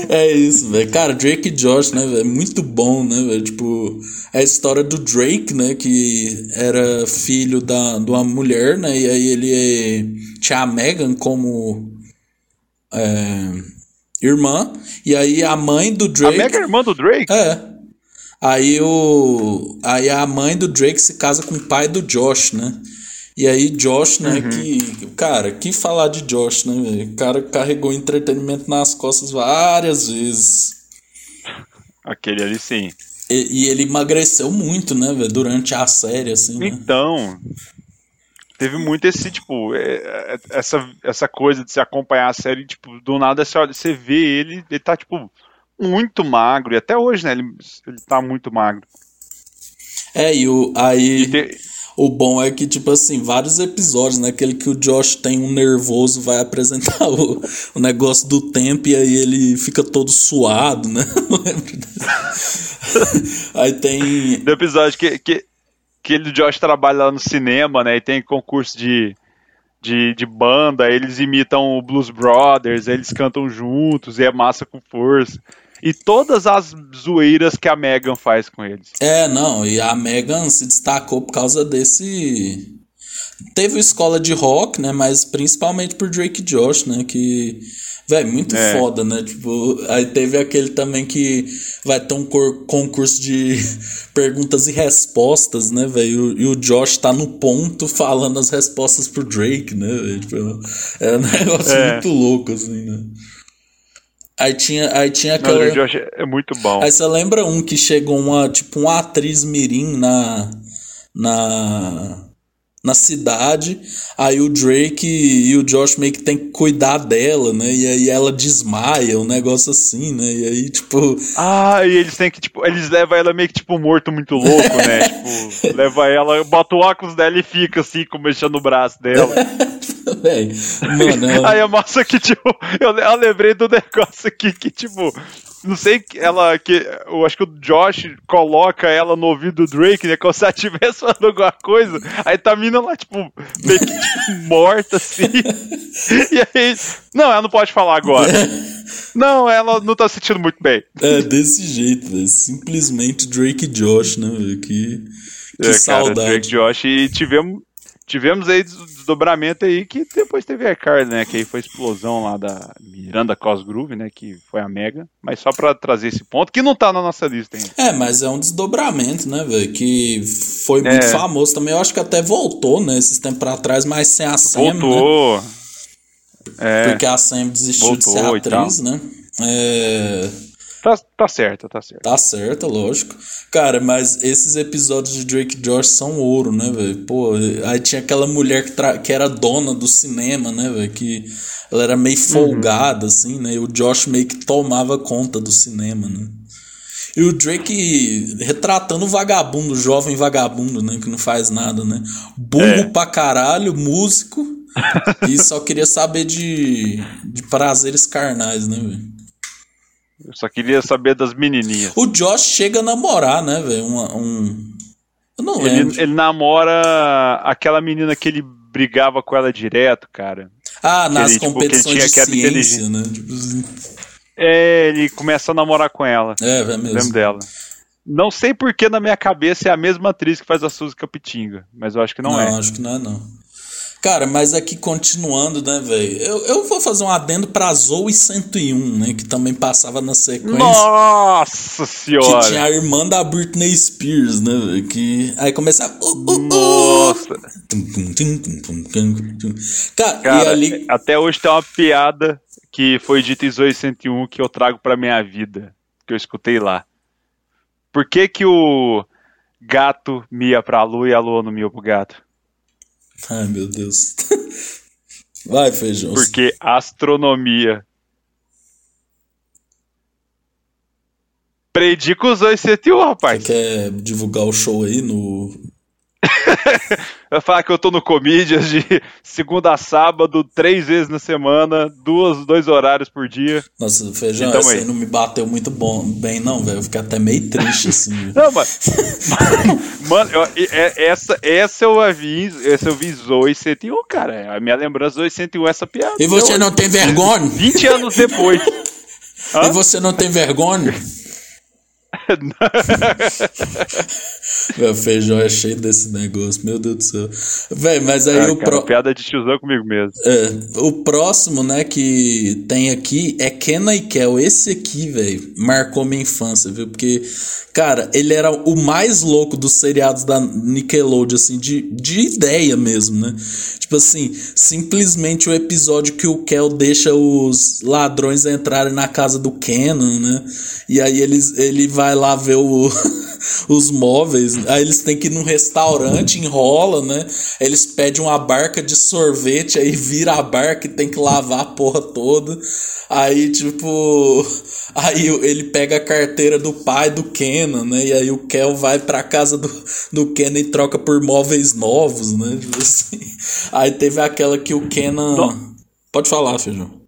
É isso, velho. Cara, Drake e Josh, né, velho? Muito bom, né, velho? Tipo, é a história do Drake, né? Que era filho da, de uma mulher, né? E aí ele tinha a Megan como é, irmã. E aí a mãe do A Drake. mega irmã do Drake? É. Aí o. Aí a mãe do Drake se casa com o pai do Josh, né? E aí Josh, né, que. Cara, que falar de Josh, né, velho? O cara carregou entretenimento nas costas várias vezes. Aquele ali sim. E, e ele emagreceu muito, né, velho? Durante a série, assim, né? Então, teve muito esse, tipo, é, é, essa, essa coisa de se acompanhar a série, tipo, do nada você, olha, você vê ele, ele tá, tipo, muito magro, e até hoje, né, ele, ele tá muito magro. É, e o. Aí. E te- O bom é que, tipo assim, vários episódios, né? Aquele que o Josh tem um nervoso, vai apresentar o, o negócio do tempo e aí ele fica todo suado, né? Aí tem. do episódio que, que, que ele o Josh trabalha lá no cinema, né, e tem concurso de, de, de banda, eles imitam o Blues Brothers, eles cantam juntos, e é massa com força. E todas as zoeiras que a Megan faz com eles. É, não, e a Megan se destacou por causa desse. Teve escola de rock, né? Mas principalmente por Drake e Josh, né? Que. Véi, muito É. foda, né? Tipo, aí teve aquele também que vai ter um concurso de perguntas e respostas, né, velho? E o Josh tá no ponto falando as respostas pro Drake, né, velho? Tipo, é um negócio É. muito louco, assim, né? Aí tinha, aí tinha Não, aquela. o Josh é muito bom. Aí você lembra um que chegou uma, tipo, uma atriz mirim na, na, na cidade, aí o Drake e o Josh meio que tem que cuidar dela, né? E aí ela desmaia, um negócio assim, né? E aí, tipo, Ah, e eles têm que, tipo, eles levam ela meio que, tipo, morto muito louco, né? tipo, leva ela, bota o óculos dela e fica assim, com mexendo o braço dela. véi, mano, Aí a moça que, tipo, eu, eu lembrei do negócio aqui que, tipo, não sei, que ela, que, eu acho que o Josh coloca ela no ouvido do Drake, né, como se ela estivesse falando alguma coisa, aí tá a mina lá, tipo, meio que, tipo, morta, assim, e aí, não, ela não pode falar agora. Não, ela não tá se sentindo muito bem. é desse jeito, velho. Simplesmente Drake e Josh, né? Que, que É, cara, saudade. Drake Josh e tivemos tivemos aí des- desdobramento aí que depois teve a Carly, né, que aí foi a explosão lá da Miranda Cosgrove, né, que foi a Mega, mas só pra trazer esse ponto que não tá na nossa lista ainda. É, mas é um desdobramento, né, velho? Que foi muito É. famoso também. Eu acho que até voltou, né, esses tempos pra trás, mas sem a Sam, né? Voltou. É, Porque a Sam desistiu de ser Voltou atriz, né? É, tá, tá certo, tá certo. tá certo, lógico. Cara, mas esses episódios de Drake e Josh são ouro, né, velho? Pô, aí tinha aquela mulher que, tra- que era dona do cinema, né, velho? Que ela era meio folgada, assim, né? E o Josh meio que tomava conta do cinema, né? E o Drake retratando o vagabundo, o jovem vagabundo, né? Que não faz nada, né? Burro É. pra caralho, músico. e só queria saber de, de prazeres carnais, né, velho? Eu só queria saber das menininhas. O Josh chega a namorar, né, velho? Um. Eu não lembro. Ele, ele namora aquela menina que ele brigava com ela direto, cara. ah, nas ele, tipo, competições ele de tinha- que era ciência, né? Tipo assim. É, ele começa a namorar com ela. É, velho Lembro mesmo. dela. Não sei porque na minha cabeça é a mesma atriz que faz a Suzy Capitinga, mas eu acho que não, Não, é. acho que não é, não. Cara, mas aqui continuando, né, velho? Eu, eu vou fazer um adendo pra Zoe 101, né? Que também passava na sequência. Nossa senhora! Que tinha a irmã da Britney Spears, né, velho? Que aí começava. Uh, uh, uh. Nossa! Cara, Cara, e ali. até hoje tem uma piada que foi dita em Zoe 101 que eu trago pra minha vida, que eu escutei lá. Por que que o gato mia pra lua e a lua não mia pro gato? Ai, meu Deus. Vai, feijão. Porque astronomia. Predica os 101, Você rapaz. quer divulgar o show aí no. Vai falar que eu tô no Comedians de segunda a sábado, três vezes na semana, duas, dois horários por dia. Nossa, feijão, Então, aí não me bateu muito bom, bem, não, velho. Eu fiquei até meio triste, assim. Não, mas. Mano, eu- é- essa, essa eu a vi, essa eu vi Zoe 101, cara. É A minha lembrança Zoe 101 é essa piada. E você não tem vergonha? 20 anos depois. E você não tem vergonha? Meu feijão é cheio desse negócio, meu Deus do céu. Véi, mas aí Ah, o, pro- Piada de tiozão comigo mesmo. é, o próximo, né, que tem aqui é Kenna e Kel. Esse aqui, velho, marcou minha infância, viu? Porque, cara, ele era o mais louco dos seriados da Nickelodeon, assim, de, de ideia mesmo, né? Tipo assim, simplesmente o episódio que o Kel deixa os ladrões entrarem na casa do Kenan, né? E aí eles, ele vai lá ver o, os móveis, aí eles têm que ir num restaurante, enrola, né? Eles pedem uma barca de sorvete, aí vira a barca e tem que lavar a porra toda. Aí, tipo. Aí ele pega a carteira do pai do Kenan, né? E aí o Kel vai pra casa do, do Kenan e troca por móveis novos, né? Tipo assim. Aí teve aquela que o Kenan. Pode falar, Feijão.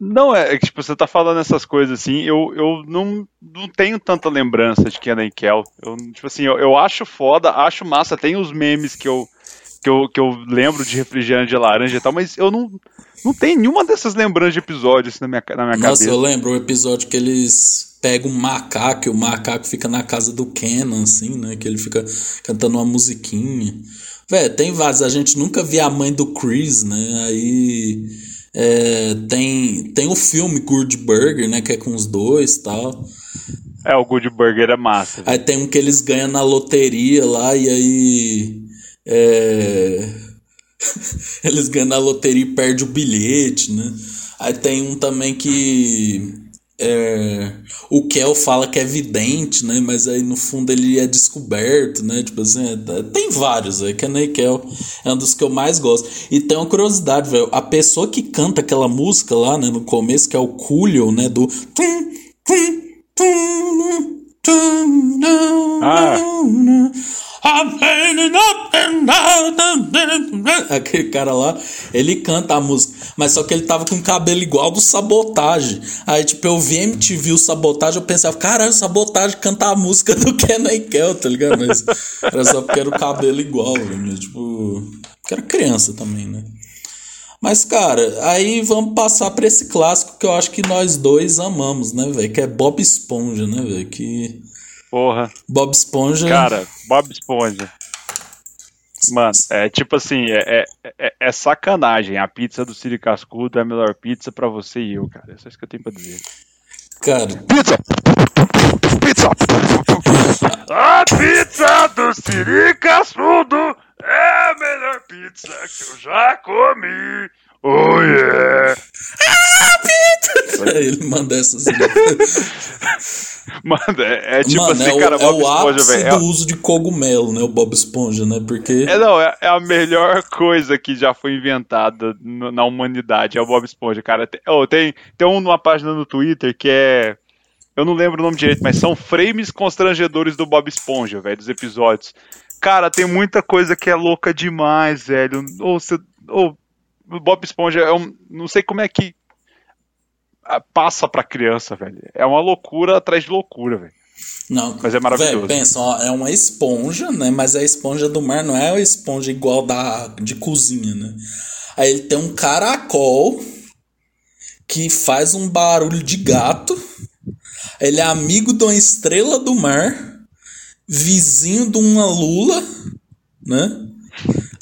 Não, é, é que tipo, você tá falando essas coisas assim, eu, eu não, não tenho tanta lembrança de Kenan e Kel. Eu, tipo assim, eu, eu acho foda, acho massa, tem os memes que eu, que eu, que eu lembro de refrigerante de laranja e tal, mas eu não, não tenho nenhuma dessas lembranças de episódios assim, na minha, na minha Nossa, cabeça. eu lembro o episódio que eles pegam um macaco e o macaco fica na casa do Kenan, assim, né? Que ele fica cantando uma musiquinha. Véi, tem vários. A gente nunca via a mãe do Chris, né? Aí é, tem, tem o filme Good Burger, né? Que é com os dois e tal. É, o Good Burger é massa. Aí tem um que eles ganham na loteria lá e aí. É... eles ganham na loteria e perdem o bilhete, né? Aí tem um também que. É, O Kel fala que é vidente, né? Mas aí no fundo ele é descoberto, né? Tipo assim, é- tem vários, é Ken e Kel é um dos que eu mais gosto. E tem uma curiosidade, velho. A pessoa que canta aquela música lá, né, no começo, que é o Coolio, né? Do. Ah. Aquele cara lá, ele canta a música, mas só que ele tava com o cabelo igual do Sabotagem. Aí, tipo, eu vi MTV o Sabotagem, eu pensava, caralho, Sabotagem canta a música do Kenan e Kel, tá ligado? Mas era só porque era o cabelo igual, velho. Tipo, porque era criança também, né? Mas, cara, aí vamos passar pra esse clássico que eu acho que nós dois amamos, né, velho? Que é Bob Esponja, né, velho? Que. Porra. Bob Esponja. Cara, Bob Esponja. Mano, é tipo assim, é, é, é- é sacanagem. A pizza do Siri Cascudo é a melhor pizza pra você e eu, cara. É só isso que eu tenho pra dizer. Cara, Pizza! Pizza! A pizza do Siri Cascudo é a melhor pizza que eu já comi. Oh yeah! ele manda essas. Mano, é, é tipo Mano, assim, é o, cara, é Bob o Esponja, ápice velho. do uso de cogumelo, né? O Bob Esponja, né? Porque. É, é, não, é, é a melhor coisa que já foi inventada no- na humanidade, é o Bob Esponja, cara. Tem, oh, tem, tem um numa página no Twitter que é. Eu não lembro o nome direito, mas são frames constrangedores do Bob Esponja, velho, dos episódios. Cara, tem muita coisa que é louca demais, velho. Ou você. Ou, o Bob Esponja é um. Não sei como é que. ah, Passa pra criança, velho. É uma loucura atrás de loucura, velho. Não, Mas é maravilhoso. Véi, pensa, ó, é uma esponja, né? Mas a esponja do mar não é a esponja igual da de cozinha, né? Aí ele tem um caracol que faz um barulho de gato. Ele é amigo de uma estrela do mar, vizinho de uma lula, né?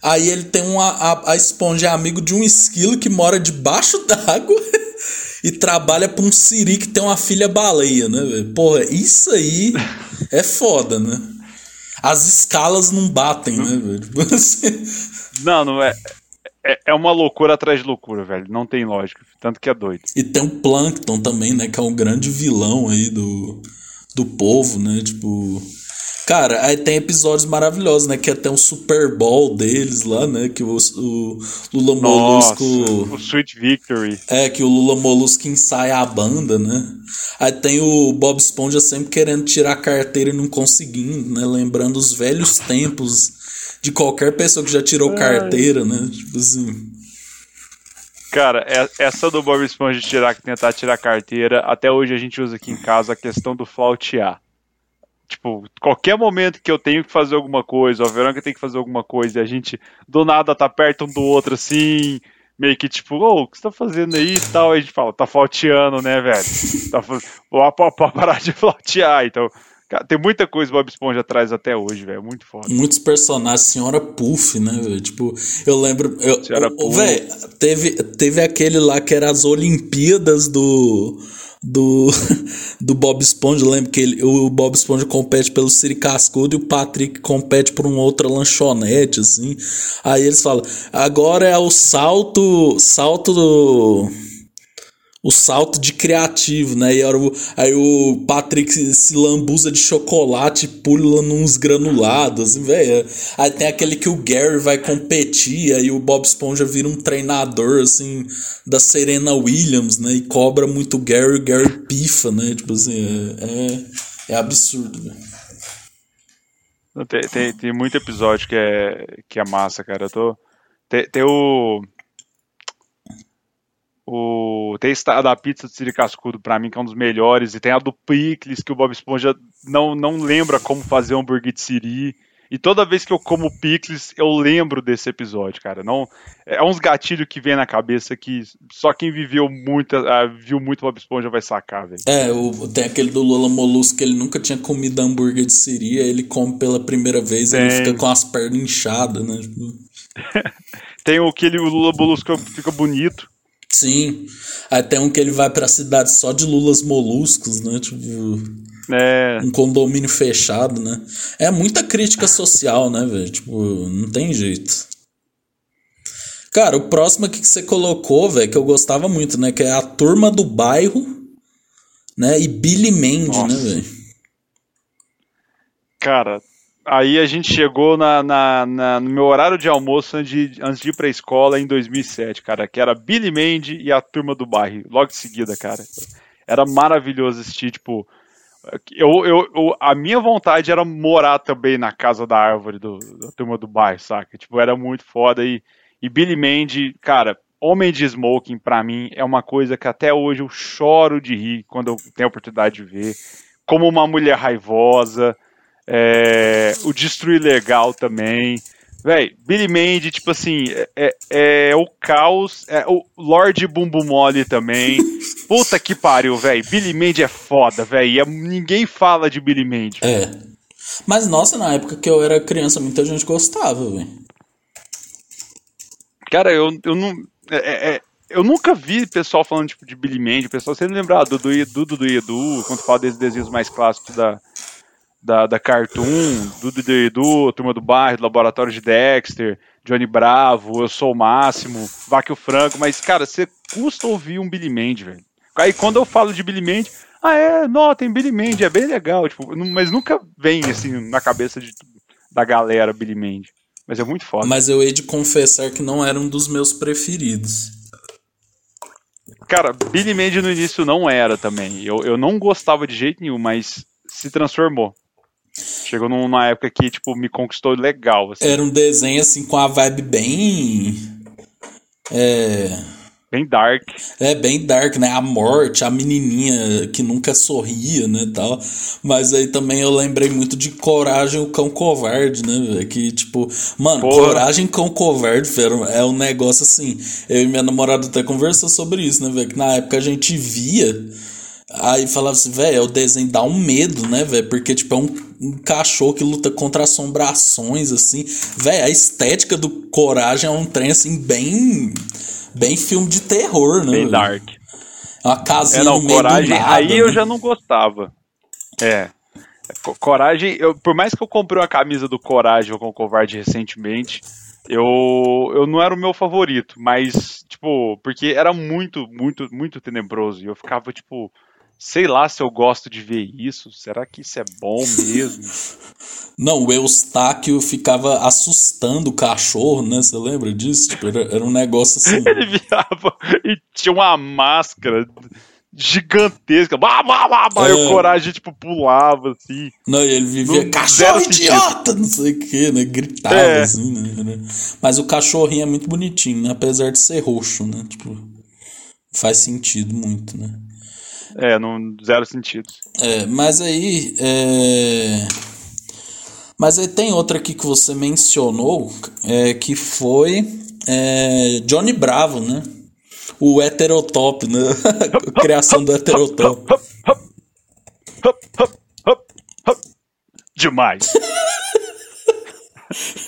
Aí ele tem uma. A, a esponja é amigo de um esquilo que mora debaixo d'água e trabalha pra um siri que tem uma filha baleia, né, velho? Porra, isso aí é foda, né? As escalas não batem, né, velho? Assim. Não, não é. É, é uma loucura atrás de loucura, velho. Não tem lógica. Tanto que é doido. E tem o Plankton também, né? Que é um grande vilão aí do, do povo, né? Tipo. Cara, aí tem episódios maravilhosos, né? Que até um Super Bowl deles lá, né? Que o, o Lula Nossa, Molusco. o Sweet Victory. É, que o Lula Molusco ensaia a banda, né? Aí tem o Bob Esponja sempre querendo tirar a carteira e não conseguindo, né? Lembrando os velhos tempos de qualquer pessoa que já tirou carteira, né? Tipo assim. Cara, é- essa do Bob Esponja de tirar, tentar tirar a carteira, até hoje a gente usa aqui em casa a questão do flautear. Tipo, qualquer momento que eu tenho que fazer alguma coisa, ou a Verônica tem que fazer alguma coisa, e a gente do nada tá perto um do outro assim, meio que tipo, ô, o que você tá fazendo aí e tal? Aí a gente fala, tá flauteando, né, velho? Tá pra, parar de flautear. Então, cara, tem muita coisa o Bob Esponja atrás até hoje, velho. Muito foda. Muitos personagens, Senhora Puff, né, velho? Tipo, eu lembro. Eu, Senhora o- o- Puff. Véi, teve, teve aquele lá que era as Olimpíadas do. Do, do Bob Esponja, lembro que ele, o Bob Esponja compete pelo Siri Cascudo e o Patrick compete por uma outra lanchonete, assim. Aí eles falam, agora é o salto, salto do, o salto de criativo, né? E era o- aí o Patrick se, lambuza de chocolate e pula nos granulados, assim, velho. Aí tem aquele que o Gary vai competir, aí o Bob Esponja vira um treinador, assim, da Serena Williams, né? E cobra muito o Gary, o Gary pifa, né? Tipo assim, é, é, é absurdo, velho. Tem, tem, tem muito episódio que é, que é massa, cara. Eu tô. Tem, tem o. O, tem esse da pizza de Siri Cascudo pra mim, que é um dos melhores. E tem a do Picles, que o Bob Esponja não, não lembra como fazer um hambúrguer de Siri. E toda vez que eu como Picles, eu lembro desse episódio, cara. Não, é uns gatilhos que vem na cabeça que só quem viveu muito, ah, viu muito Bob Esponja vai sacar, velho. É, o, tem aquele do Lula Molusco que ele nunca tinha comido hambúrguer de Siri, aí ele come pela primeira vez e ele fica com as pernas inchadas, né? Tem o que ele, o Lula Bolusco fica bonito. Sim. Aí tem um que ele vai pra cidade só de lulas moluscos, né? Tipo, É, um condomínio fechado, né? É muita crítica social, né, velho? Tipo, não tem jeito. Cara, o próximo aqui que você colocou, velho, que eu gostava muito, né? Que é a turma do bairro, né? E Billy Mandy, né, velho? Cara, aí a gente chegou na, na- na- no meu horário de almoço antes de, antes de ir pra escola em 2007, cara, que era Billy Mandy e a turma do bairro, logo em seguida, cara. Era maravilhoso assistir, tipo. Eu, eu, eu- a minha vontade era morar também na casa da árvore do, da turma do bairro, saca? Tipo, era muito foda. E, e Billy Mandy, cara, Homem de Smoking, pra mim, é uma coisa que até hoje eu choro de rir quando eu tenho a oportunidade de ver. Como uma mulher raivosa. É, o Destruir Legal também. Véi, Billy Mandy, tipo assim, é, é- é o caos. É o Lorde Bumbo Mole também. Puta que pariu, véi. Billy Mandy é foda, véi. é- ninguém fala de Billy Mandy. É. Mas, nossa, na época que eu era criança, muita gente gostava, velho. Cara, eu, eu não. é- é- é- eu nunca vi pessoal falando tipo, de Billy Mandy. O pessoal sempre lembra ah, do Dudu e Edu, quando fala desses desenhos mais clássicos da, da, da Cartoon, Dudu do Edu, Turma do Bairro, do Laboratório de Dexter, Johnny Bravo, Eu Sou o Máximo, Vaque o Franco, mas, cara, você custa ouvir um Billy Mandy, velho. Aí quando eu falo de Billy Mandy, ah, é, não, tem Billy Mandy, é bem legal, tipo, mas nunca vem, assim, na cabeça de, da galera Billy Mandy. Mas é muito foda. Mas eu hei de confessar que não era um dos meus preferidos. Cara, Billy Mandy no início não era também. Eu, eu não gostava de jeito nenhum, mas se transformou. Chegou num- numa época que, tipo, me conquistou legal, assim, Era um desenho, assim, com a vibe bem. É. bem dark. É bem dark, né? A morte, a menininha que nunca sorria, né, tal. Mas aí também eu lembrei muito de Coragem, o Cão Covarde, né, velho? Que, tipo, mano, Porra. Coragem, Cão Covarde, velho, é um negócio assim. Eu e minha namorada até conversou sobre isso, né, velho? Que na época a gente via Aí falava assim, velho, o desenho dá um medo, né, velho? Porque, tipo, é um, um, cachorro que luta contra assombrações, assim. Velho, a estética do Coragem é um trem, assim, bem. Bem filme de terror, né? Bem véio? dark. É uma casinha é, não, no meio coragem, do nada, Aí né? eu já não gostava. É. Coragem, eu, por mais que eu comprei uma camisa do Coragem com o Covarde recentemente, eu, eu não era o meu favorito, mas, tipo, porque era muito, muito, muito tenebroso. E eu ficava, tipo, sei lá se eu gosto de ver isso. Será que isso é bom mesmo? Não, o Eustáquio ficava assustando o cachorro, né? Você lembra disso? Tipo, era, era um negócio assim. Ele virava e tinha uma máscara gigantesca. Bah, bah, bah, bah, É. E o Coragem, tipo, pulava, assim. Não, e ele vivia, Não, cachorro idiota, não sei o que, né? Gritava É. assim, né? Mas o cachorrinho é muito bonitinho, né? Apesar de ser roxo, né? Tipo, faz sentido muito, né? É, não, zero sentido. É, mas aí. é, Mas aí tem outra aqui que você mencionou, é, que foi é, Johnny Bravo, né? O heterotop, né? A criação do heterotop. Demais.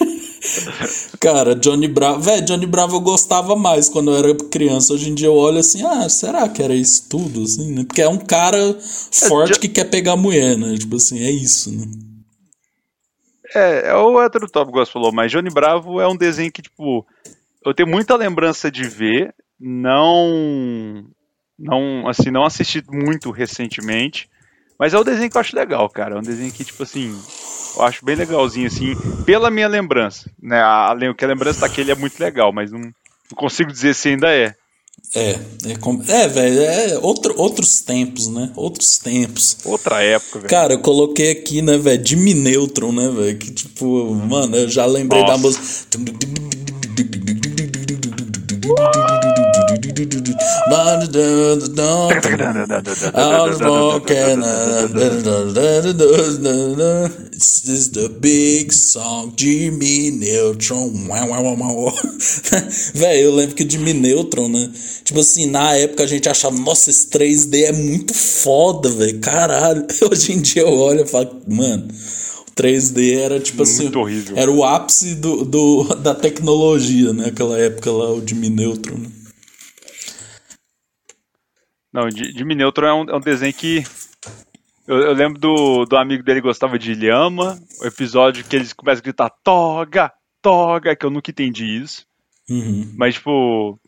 Cara, Johnny Bravo. Véi, Johnny Bravo eu gostava mais quando eu era criança. Hoje em dia eu olho assim, ah, será que era isso tudo? Assim, né? Porque é um cara forte Jo- que quer pegar mulher, né? Tipo assim, é isso, né? É, é o hétero top, você falou, mas Johnny Bravo é um desenho que, tipo, eu tenho muita lembrança de ver, não. Não, assim, não assisti muito recentemente, mas é um desenho que eu acho legal, cara. É um desenho que, tipo assim, eu acho bem legalzinho, assim, pela minha lembrança, né? A, a, que a lembrança daquele é muito legal, mas não, não consigo dizer se ainda é. É, é, é velho, é outro, outros tempos, né? Outros tempos. Outra época, velho. Cara, eu coloquei aqui, né, velho, Jimmy Neutron, né, velho? Que tipo, mano, eu já lembrei da Nossa. música. This is the big song, Jimmy Neutron. Véi, eu lembro que o Jimmy Neutron, né? Tipo assim, na época a gente achava, nossa, esse 3D é muito foda, velho. Caralho. Hoje em dia eu olho e falo, mano, o 3D era tipo assim. Muito horrível. Era o ápice do, do, da tecnologia, né? Aquela época lá, o Jimmy Neutron. Né? Não, Jimmy Neutron é um, é um desenho que. Eu, eu lembro do, do amigo dele que gostava de Lhama, o episódio que eles começam a gritar Toga, Toga, que eu nunca entendi isso. Uhum. Mas, tipo.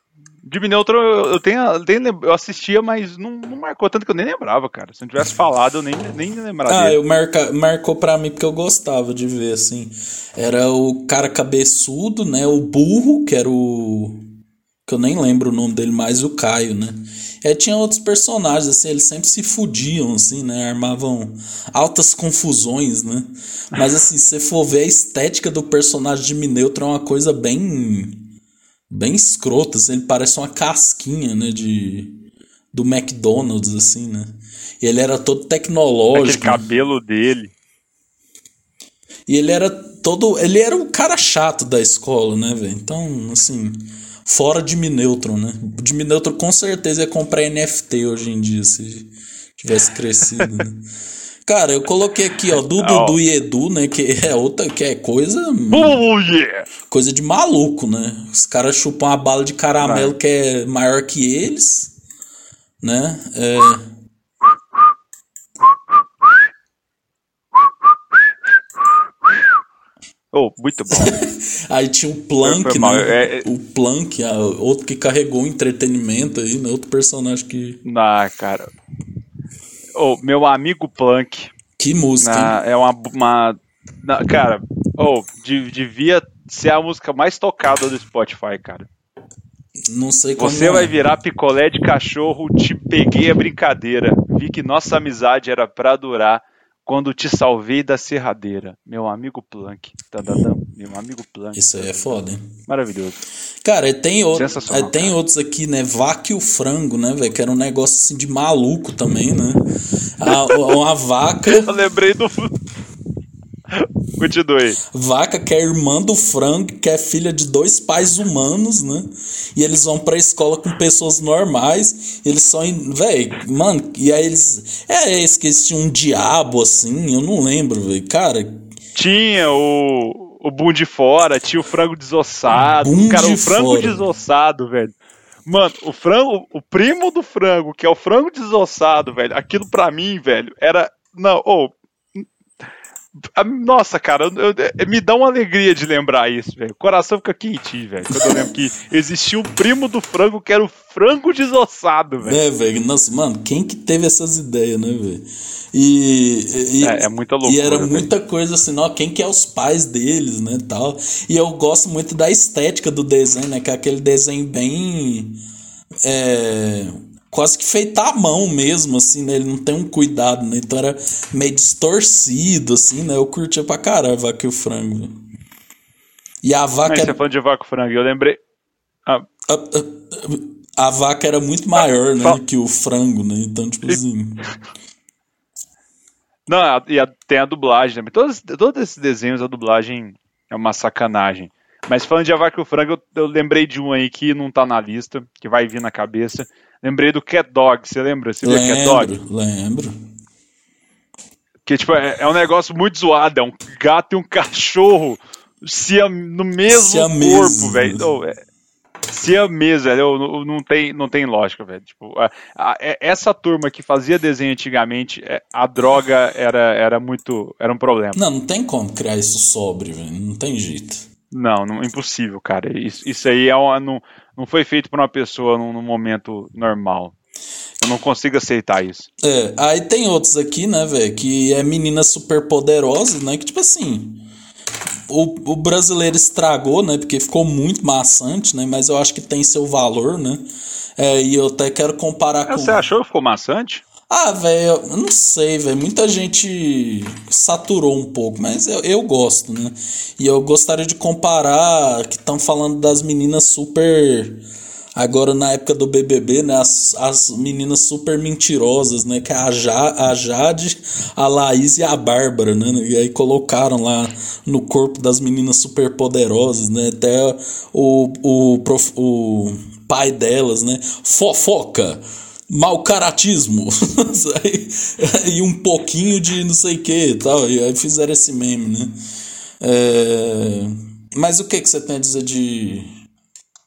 Jimmy Neutron eu, tenho, eu assistia, mas não, não marcou tanto que eu nem lembrava, cara. Se não tivesse falado, eu nem, nem lembrava Ah, eu marca, marcou pra mim porque eu gostava de ver, assim. Era o cara cabeçudo, né? O burro, que era o. Que eu nem lembro o nome dele mais, o Caio, né? É, tinha outros personagens, assim, eles sempre se fudiam, assim, né? Armavam altas confusões, né? Mas, assim, se você for ver a estética do personagem de Mineutro, é uma coisa bem. bem escrota, assim, ele parece uma casquinha, né? De. do McDonald's, assim, né? E ele era todo Aquele tecnológico. né? cabelo dele. E ele era todo. Ele era o cara chato da escola, né, velho? Então, assim. Fora de Neutron, né? De Neutron com certeza ia comprar NFT hoje em dia, se tivesse crescido, né? Cara, eu coloquei aqui, ó, do. Dudu e Edu, né? Que é outra, que é coisa. Oh, yeah! Coisa de maluco, né? Os caras chupam uma bala de caramelo que é maior que eles, né? É. Oh, muito bom. Aí tinha o Plank, né? é- é- O Plank, ah, outro que carregou entretenimento aí, né? Outro personagem que. ah, cara. Oh, meu amigo Plank. Que música? Na- é uma. uma na- cara, oh, de- devia ser a música mais tocada do Spotify, cara. Não sei como. Você é. vai virar picolé de cachorro, te peguei a brincadeira. Vi que nossa amizade era pra durar quando te salvei da serradeira. Meu amigo Plank. Tadadam, meu amigo Plank. Isso aí é foda, hein? Maravilhoso. Cara, tem, outro, aí tem cara. outros aqui, né? Vaca e o frango, né, velho? Que era um negócio assim de maluco também, né? A- uma vaca. Eu lembrei do. Continue. Vaca que é irmã do frango, que é filha de dois pais humanos, né? E eles vão pra escola com pessoas normais. Eles são. Véi, mano, e aí eles. É, esse que eles tinham um diabo assim, eu não lembro, velho. Cara. Tinha o. O boom de fora, tinha o frango desossado. Boom cara, de o frango fora. desossado, velho. Mano, o frango, o primo do frango, que é o frango desossado, velho, aquilo pra mim, velho, era. Não, ô. a- Nossa, cara, eu- eu- me dá uma alegria de lembrar isso, velho. O coração fica quentinho, velho. Quando eu lembro que existia um primo do frango que era o frango desossado, velho. É, velho. Nossa, mano, quem que teve essas ideias, né, velho? E, e, É, é muita E loucura, era velho. muita coisa assim, ó, quem que é os pais deles, né, tal. E eu gosto muito da estética do desenho, né, que é aquele desenho bem é, quase que feito à mão mesmo, assim, né? Ele não tem um cuidado, né? Então era meio distorcido, assim, né? Eu curtia pra caralho a vaca e o frango. E a vaca Mas você era, falando de vaca e frango, eu lembrei. Ah, a, a- a vaca era muito maior, né, Fala- que o frango, né? Então, tipo assim. Não, a- e tem a dublagem também. Todos, todos esses desenhos, a dublagem é uma sacanagem. Mas falando de A Vaca e o Frango, eu, eu lembrei de um aí que não tá na lista, que vai vir na cabeça. Lembrei do Cat Dog, você lembra? Você viu Cat Dog? Lembro, lembro. Que tipo, é, é um negócio muito zoado, é um gato e um cachorro se no mesmo corpo, velho. Não, é, Siamês, velho, não, não tem, não tem lógica, velho. Tipo, a- a- é- essa turma que fazia desenho antigamente, é, a droga era, era muito, era um problema. Não, não tem como criar isso sobre, velho. Não tem jeito. Não, não impossível, cara. Isso, isso aí é uma, não, não foi feito por uma pessoa num, num momento normal. Eu não consigo aceitar isso. É, aí tem outros aqui, né, velho, que é menina super poderosa, né, que tipo assim, o, o brasileiro estragou, né, porque ficou muito maçante, né, mas eu acho que tem seu valor, né, é, e eu até quero comparar com... Você achou que ficou maçante? Ah, velho, eu não sei, velho. Muita gente saturou um pouco, mas eu, eu gosto, né? E eu gostaria de comparar que estão falando das meninas super. Agora na época do BBB, né? As, as meninas super mentirosas, né? Que é a, ja, a Jade, a Laís e a Bárbara, né? E aí colocaram lá no corpo das meninas super poderosas, né? Até o, o, prof, o pai delas, né? Fofoca mau caratismo Aí- e um pouquinho de não sei o que tal. E aí fizeram esse meme, né? É, Mas o que, que você tem a dizer de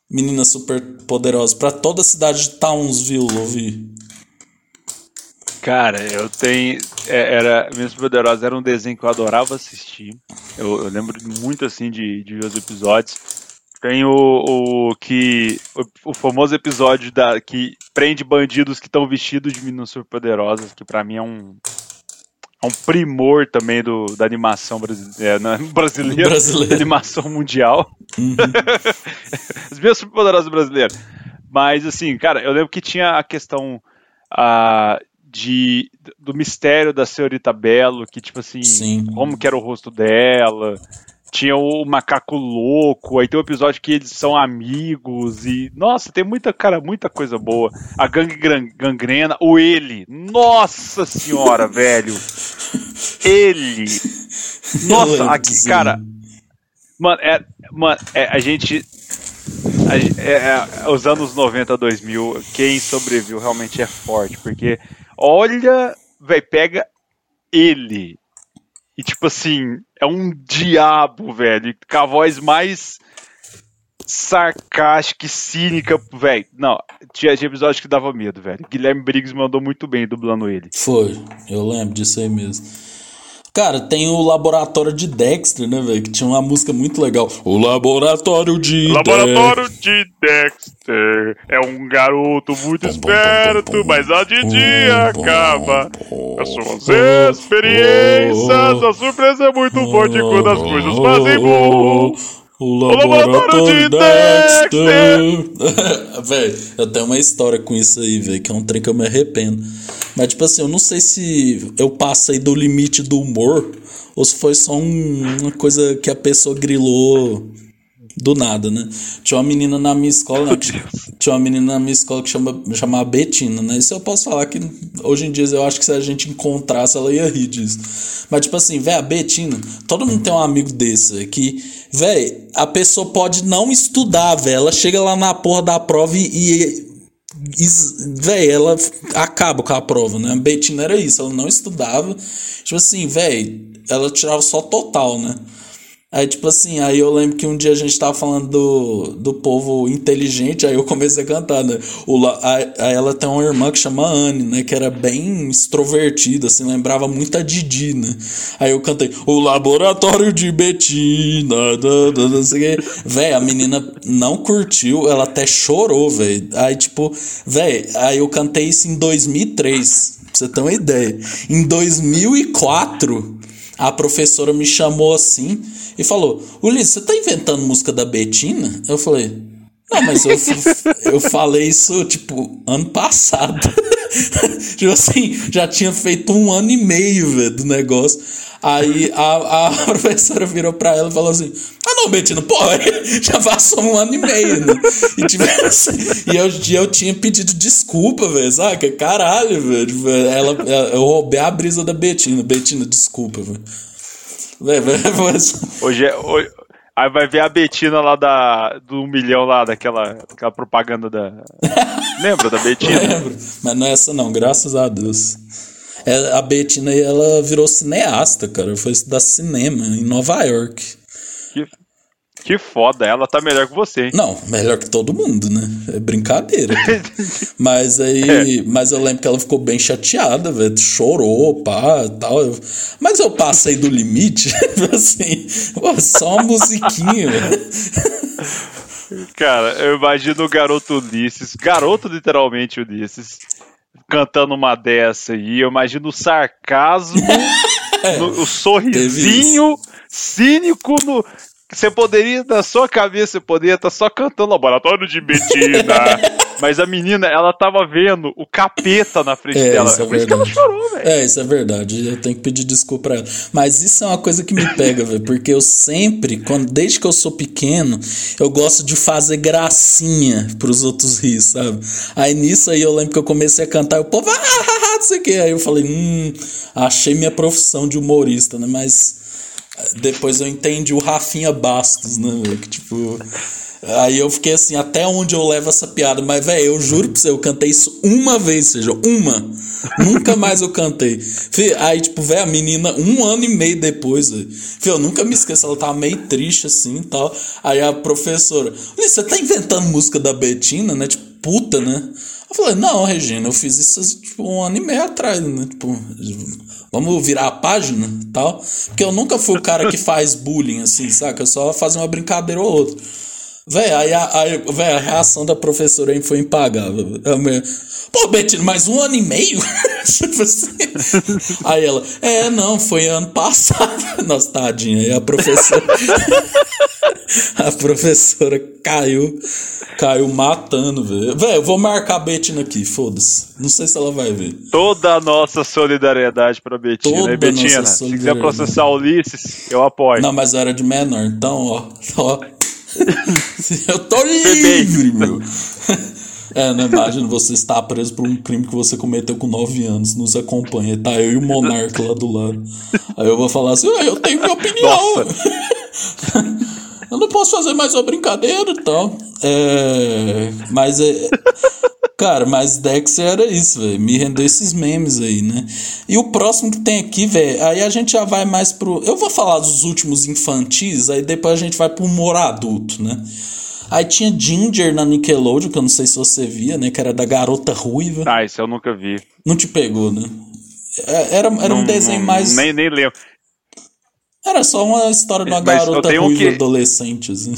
Menina Super Poderosa? Pra toda a cidade de Townsville ouvir. Cara, eu tenho. é, Era, Meninas Poderosas era um desenho que eu adorava assistir. Eu, eu lembro muito assim de, de ver os episódios. Tem o, o que. O, o famoso episódio da, que prende bandidos que estão vestidos de meninas superpoderosas, que pra mim é um. É um primor também do, da animação brasileira, não, brasileira, Brasileira. da animação mundial. As minhas superpoderosas brasileiras. Mas, assim, cara, eu lembro que tinha a questão ah, de, do mistério da senhorita Belo, que, tipo assim, Sim. como que era o rosto dela. Tinha o macaco louco, aí tem um episódio que eles são amigos e. Nossa, tem muita, cara, muita coisa boa. A gangue gangrena, o ele. Nossa senhora, velho. Ele. Nossa, aqui, cara. Mano, é, mano é, a gente. a é, é, os anos 90, 2000, quem sobreviveu realmente é forte, porque olha, velho, pega ele. E tipo assim, é um diabo, velho, com a voz mais sarcástica e cínica, velho. Não, tinha, episódio que dava medo, velho. Guilherme Briggs mandou muito bem dublando ele. Foi, eu lembro disso aí mesmo. Cara, tem o laboratório de Dexter, né, velho? Que tinha uma música muito legal. O laboratório de Laboratório de Dexter é um garoto muito esperto, mas a de dia acaba. As suas experiências, a surpresa é muito forte quando as coisas fazem bom. O laboratório de Dexter. Véi, eu tenho uma história com isso aí, velho, que é um trem que eu me arrependo. Mas, tipo assim, eu não sei se eu passei do limite do humor ou se foi só um- uma coisa que a pessoa grilou do nada, né? Tinha uma menina na minha escola, tinha uma menina na minha escola que chama, chamava Betina, né? Isso eu posso falar que hoje em dia eu acho que se a gente encontrasse ela ia rir disso. Mas tipo assim, velho, a Betina, todo mundo tem um amigo desse que, velho, a pessoa pode não estudar, velho, ela chega lá na porra da prova e, e Véi, ela acaba com a prova, né? A Betina era isso, ela não estudava. Tipo assim, véi, ela tirava só total, né? Aí, tipo assim, aí eu lembro que um dia a gente tava falando do, do povo inteligente, aí eu comecei a cantar, né? O, aí, aí ela tem uma irmã que chama Anne, né? Que era bem extrovertida, assim, lembrava muito a Didi, né? Aí eu cantei, o laboratório de Betina, não sei o. Véi, a menina não curtiu, ela até chorou, velho. Aí, tipo, véi, aí eu cantei isso em 2003, pra você ter uma ideia. Em 2004 a professora me chamou assim e falou: Ulisses, você tá inventando música da Betina? Eu falei: Não, mas eu, eu falei isso, tipo, ano passado. tipo assim, já tinha feito um ano e meio, velho, do negócio. Aí a, a professora virou pra ela e falou assim: Ah, não, Betina, pô, já passou um ano e meio, né? E, tipo, assim, e eu, eu tinha pedido desculpa, velho, sabe? Caralho, velho. Tipo, ela, eu roubei a brisa da Betina. Betina, desculpa, velho. Hoje é. Aí vai ver a Betina lá da, do milhão lá, daquela, daquela propaganda da. Lembra da Betina? Lembro, mas não é essa não, graças a Deus. É, a Betina ela virou cineasta, cara. Foi estudar cinema em Nova York. Que, que foda, ela tá melhor que você, hein? Não, melhor que todo mundo, né? É brincadeira. mas aí. É. Mas eu lembro que ela ficou bem chateada, velho. Chorou, pá, tal. Eu, mas eu passei do limite, assim. Pô, só uma musiquinha, velho. Cara, eu imagino o garoto Ulisses, garoto literalmente Ulisses, cantando uma dessa aí. Eu imagino o sarcasmo, é, no, o sorrisinho cínico no. Você poderia, na sua cabeça, você poderia estar tá só cantando Laboratório de Betina. mas a menina, ela tava vendo o capeta na frente é, dela. Isso é, por isso que ela chorou, velho. É, isso é verdade. Eu tenho que pedir desculpa pra ela. Mas isso é uma coisa que me pega, velho. Porque eu sempre, quando, desde que eu sou pequeno, eu gosto de fazer gracinha pros outros rir, sabe? Aí nisso aí eu lembro que eu comecei a cantar e o povo, ah, não sei o que. Aí eu falei, hum, achei minha profissão de humorista, né? Mas depois eu entendi o Rafinha Bastos, né, Que tipo. Aí eu fiquei assim, até onde eu levo essa piada? Mas, velho, eu juro pra você, eu cantei isso uma vez, seja, uma. nunca mais eu cantei. Aí, tipo, velho, a menina, um ano e meio depois, véio, eu nunca me esqueço, ela tava meio triste assim e tal. Aí a professora, você tá inventando música da Betina, né? Tipo, puta, né? Eu falei, não, Regina, eu fiz isso tipo, um ano e meio atrás, né? Tipo, vamos virar a página tal. Porque eu nunca fui o cara que faz bullying, assim, saca? Eu só fazer uma brincadeira ou outra. Véi, aí a, a, véi, a reação da professora aí foi impagável. Pô, Betina, mais um ano e meio? Tipo assim. aí ela, é, não, foi ano passado. Nossa, tadinha. Aí a professora. a professora caiu. Caiu matando, velho. Velho, eu vou marcar a Betina aqui, foda-se. Não sei se ela vai ver. Toda a nossa solidariedade pra Betina, Toda Betina? Se quiser processar Ulisses, eu apoio. Não, mas eu era de menor, então, ó. ó eu tô livre, meu. É, não imagina você estar preso por um crime que você cometeu com 9 anos. Nos acompanha. Tá eu e o Monarca lá do lado. Aí eu vou falar assim: ah, eu tenho minha opinião. Eu não posso fazer mais uma brincadeira e tal. É, mas é. Cara, mas Dex era isso, velho. Me rendeu esses memes aí, né? E o próximo que tem aqui, velho, aí a gente já vai mais pro. Eu vou falar dos últimos infantis, aí depois a gente vai pro humor adulto, né? Aí tinha Ginger na Nickelodeon, que eu não sei se você via, né? Que era da garota ruiva. Ah, isso eu nunca vi. Não te pegou, né? É, era, era não, um desenho mais. Nem, nem lembro. Era só uma história de uma Mas garota ruiva que... adolescente, assim.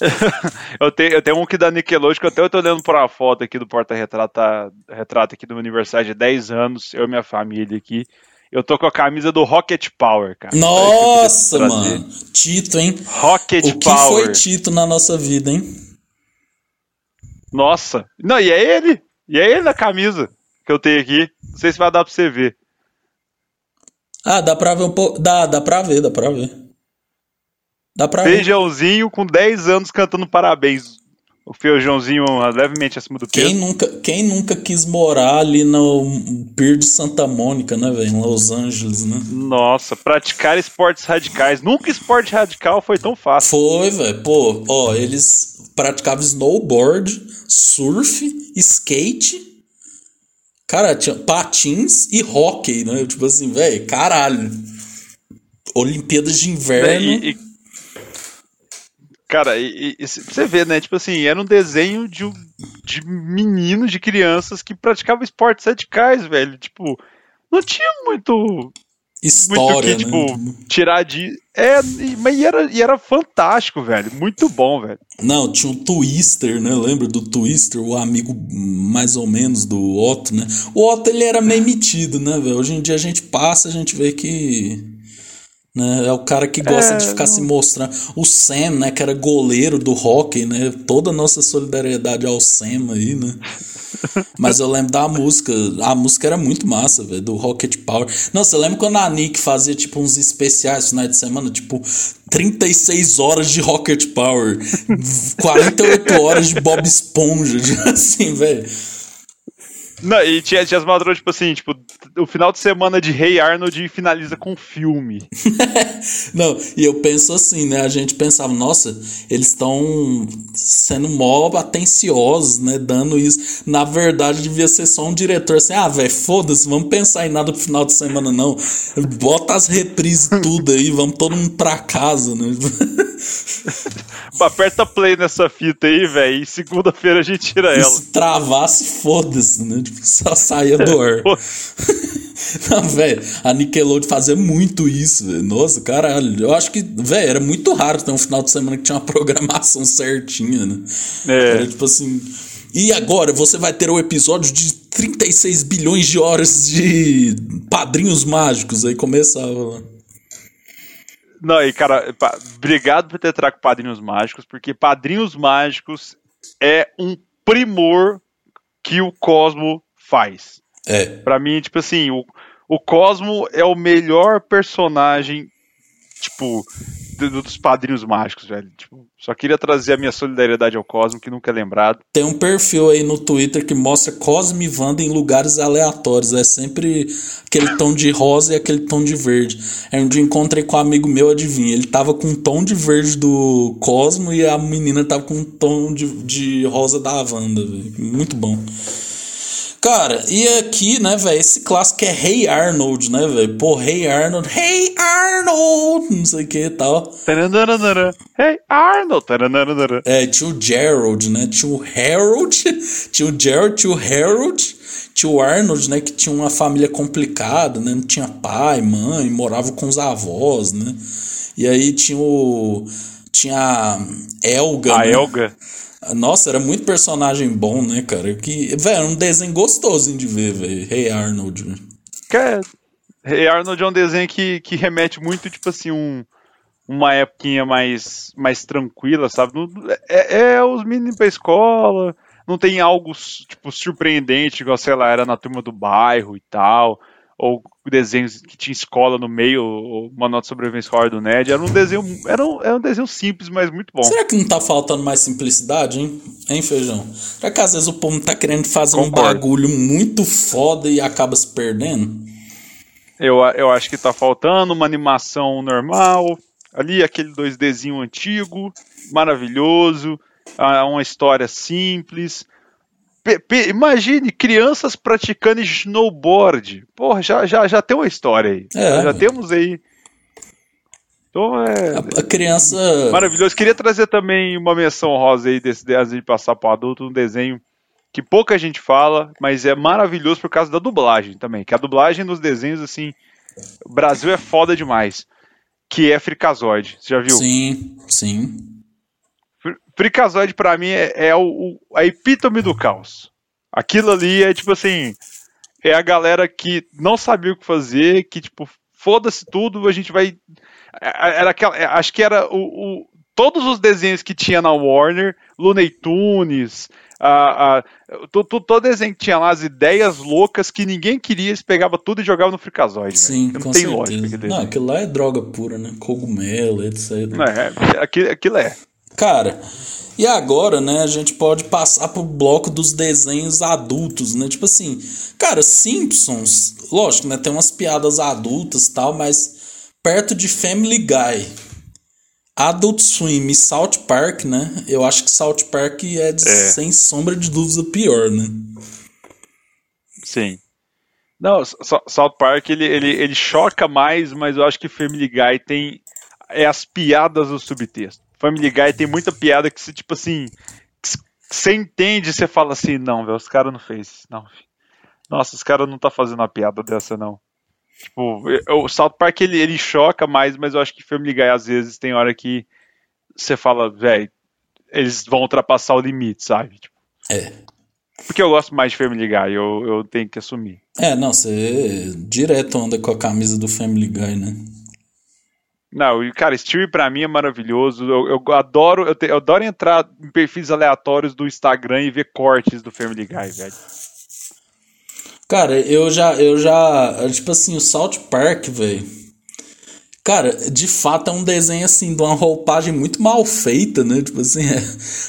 eu, tenho, eu tenho um que da Nickelodeon, que até eu tô olhando por uma foto aqui do porta-retrato retrato aqui do meu aniversário de 10 anos, eu e minha família aqui. Eu tô com a camisa do Rocket Power, cara. Nossa, mano. Tito, hein? Rocket o Power. O que foi Tito na nossa vida, hein? Nossa. Não, e é ele. E é ele na camisa que eu tenho aqui. Não sei se vai dar pra você ver. Ah, dá pra ver um pouco. Dá, dá pra ver, dá pra ver. Dá pra Feijãozinho com 10 anos cantando parabéns. O feijãozinho levemente acima do peso. Quem nunca, quem nunca quis morar ali no Pier de Santa Mônica, né, velho? Em Los Angeles, né? Nossa, praticar esportes radicais. Nunca esporte radical foi tão fácil. Foi, velho. Pô, ó, eles praticavam snowboard, surf, skate. Cara, tinha patins e hockey, né? Tipo assim, velho, caralho. Olimpíadas de inverno. E- e- cara, e, você vê, né? Tipo assim, era um desenho de, de meninos, de crianças que praticavam esportes radicais, velho. Tipo, não tinha muito, muito História, que, né? tipo, tirar de. É, e- mas e era, e era fantástico, velho. Muito bom, velho. Não, tinha o Twister, né? Lembra do Twister, o amigo mais ou menos do Otto, né? O Otto, ele era meio metido, né, velho? Hoje em dia a gente passa, a gente vê que... Né, é o cara que gosta É, de ficar não- se mostrando. O Sam, né, que era goleiro do hockey, né? Toda a nossa solidariedade ao Sam aí, né? Mas eu lembro da música. A música era muito massa, velho, do Rocket Power. Nossa, eu lembro quando a Nick fazia, tipo, uns especiais no final de semana, tipo, 36 horas de Rocket Power, 48 horas de Bob Esponja, assim, velho. Não, e tinha, tinha as madrugadas, tipo assim, tipo, o final de semana de Rei Arnold finaliza com filme. Não, e eu penso assim, né? A gente pensava, nossa, eles estão sendo mó atenciosos, né? Dando isso. Na verdade, devia ser só um diretor assim, ah, velho, foda-se, vamos pensar em nada pro final de semana, não. Bota as reprises tudo aí, vamos todo mundo pra casa, né? Aperta play nessa fita aí, velho, e segunda-feira a gente tira ela. se travasse, foda-se, né? Tipo, só saía do ar. Não, velho, a Nickelodeon fazia muito isso, velho. Nossa, caralho. Eu acho que, velho, era muito raro ter um final de semana que tinha uma programação certinha, né? É. Era tipo assim. E agora você vai ter o episódio de 36 bilhões de horas de padrinhos mágicos. Aí começava lá. Não, e cara, obrigado por ter trago Padrinhos Mágicos, porque Padrinhos Mágicos é um primor que o Cosmo faz. É. Pra mim, tipo assim, o, o Cosmo é o melhor personagem, tipo, dos Padrinhos Mágicos, velho. Tipo, só queria trazer a minha solidariedade ao Cosmo, que nunca é lembrado. Tem um perfil aí no Twitter que mostra Cosme e Wanda em lugares aleatórios. É sempre aquele tom de rosa e aquele tom de verde. Um dia encontrei com um amigo meu, adivinha? Ele tava com um tom de verde do Cosmo e a menina tava com um tom de, de rosa da Wanda, velho. Muito bom. Cara, e aqui, né, velho, esse clássico é Hey Arnold, né, velho? Pô, Hey Arnold, Hey Arnold, não sei o que e tal. Hey, Arnold! É, tinha o Gerald, né? Tinha o Harold, tinha o Gerald, tinha o Harold, tinha o Arnold, né? Que tinha uma família complicada, né? Não tinha pai, mãe, morava com os avós, né? E aí tinha o. Tinha a Elga. A né? Elga. Nossa, era muito personagem bom, né, cara? Que, velho, um desenho gostosinho de ver, velho. Hey Arnold. Que é- Hey Arnold é um desenho que, que remete muito, tipo assim, um, uma époquinha mais, mais tranquila, sabe? Não- é, é os meninos pra escola, não tem algo, tipo, surpreendente, igual, sei lá, era na turma do bairro e tal, ou desenhos que tinha escola no meio, ou uma nota de sobrevivência escolar do Ned, era um desenho, era um, era um desenho simples, mas muito bom. Será que não tá faltando mais simplicidade, hein? Hein, feijão? Será que às vezes o povo tá querendo fazer um Concordo. bagulho muito foda e acaba se perdendo? Eu, eu acho que tá faltando uma animação normal. Ali, aquele 2Dzinho antigo, maravilhoso. ah, Uma história simples. Imagine crianças praticando snowboard. Porra, já, já, já tem uma história aí. É, já temos aí. Então é A, a criança. maravilhoso. Queria trazer também uma menção rosa aí desse antes de passar para adulto, um desenho que pouca gente fala, mas é maravilhoso por causa da dublagem também. Que a dublagem nos desenhos, assim, o Brasil é foda demais. Que é Frikazoid. Você já viu? Sim, sim. Frikazoid pra mim é, é o, o- a epítome do caos. Aquilo ali é tipo assim, é a galera que não sabia o que fazer, que tipo, foda-se tudo, a gente vai. Era aquela, é, acho que era o, o- todos os desenhos que tinha na Warner, Looney Tunes, a, a, todo, todo desenho que tinha lá, as ideias loucas que ninguém queria, eles pegavam tudo e jogavam no Freakazoid. Sim, não com tem certeza. lógica. Não, aquilo lá é droga pura, né? Cogumelo, etc. É, aquilo, aquilo é. Cara, e agora, né, a gente pode passar pro bloco dos desenhos adultos, né? Tipo assim, cara, Simpsons, lógico, né, tem umas piadas adultas e tal, mas perto de Family Guy, Adult Swim e South Park, né? Eu acho que South Park é, de, É. sem sombra de dúvida pior, né? Sim. Não, South Park ele, ele, ele choca mais, mas eu acho que Family Guy tem é as piadas do subtexto. Family Guy tem muita piada que você tipo assim, você entende, você fala assim, não, velho, os caras não fez, isso, não. Nossa, os caras não tá fazendo uma piada dessa não. Tipo, o South Park ele, ele choca mais, mas eu acho que Family Guy às vezes tem hora que você fala, velho, eles vão ultrapassar o limite, sabe? Tipo, É. porque eu gosto mais de Family Guy, eu, eu tenho que assumir. É, não, você direto anda com a camisa do Family Guy, né? Não, e cara, Stewie pra mim é maravilhoso. Eu, eu adoro, eu, te- eu adoro entrar em perfis aleatórios do Instagram e ver cortes do Family Guy, velho. Cara, eu já, eu já, tipo assim, o South Park, velho. Cara, de fato é um desenho assim, de uma roupagem muito mal feita, né? Tipo assim, é,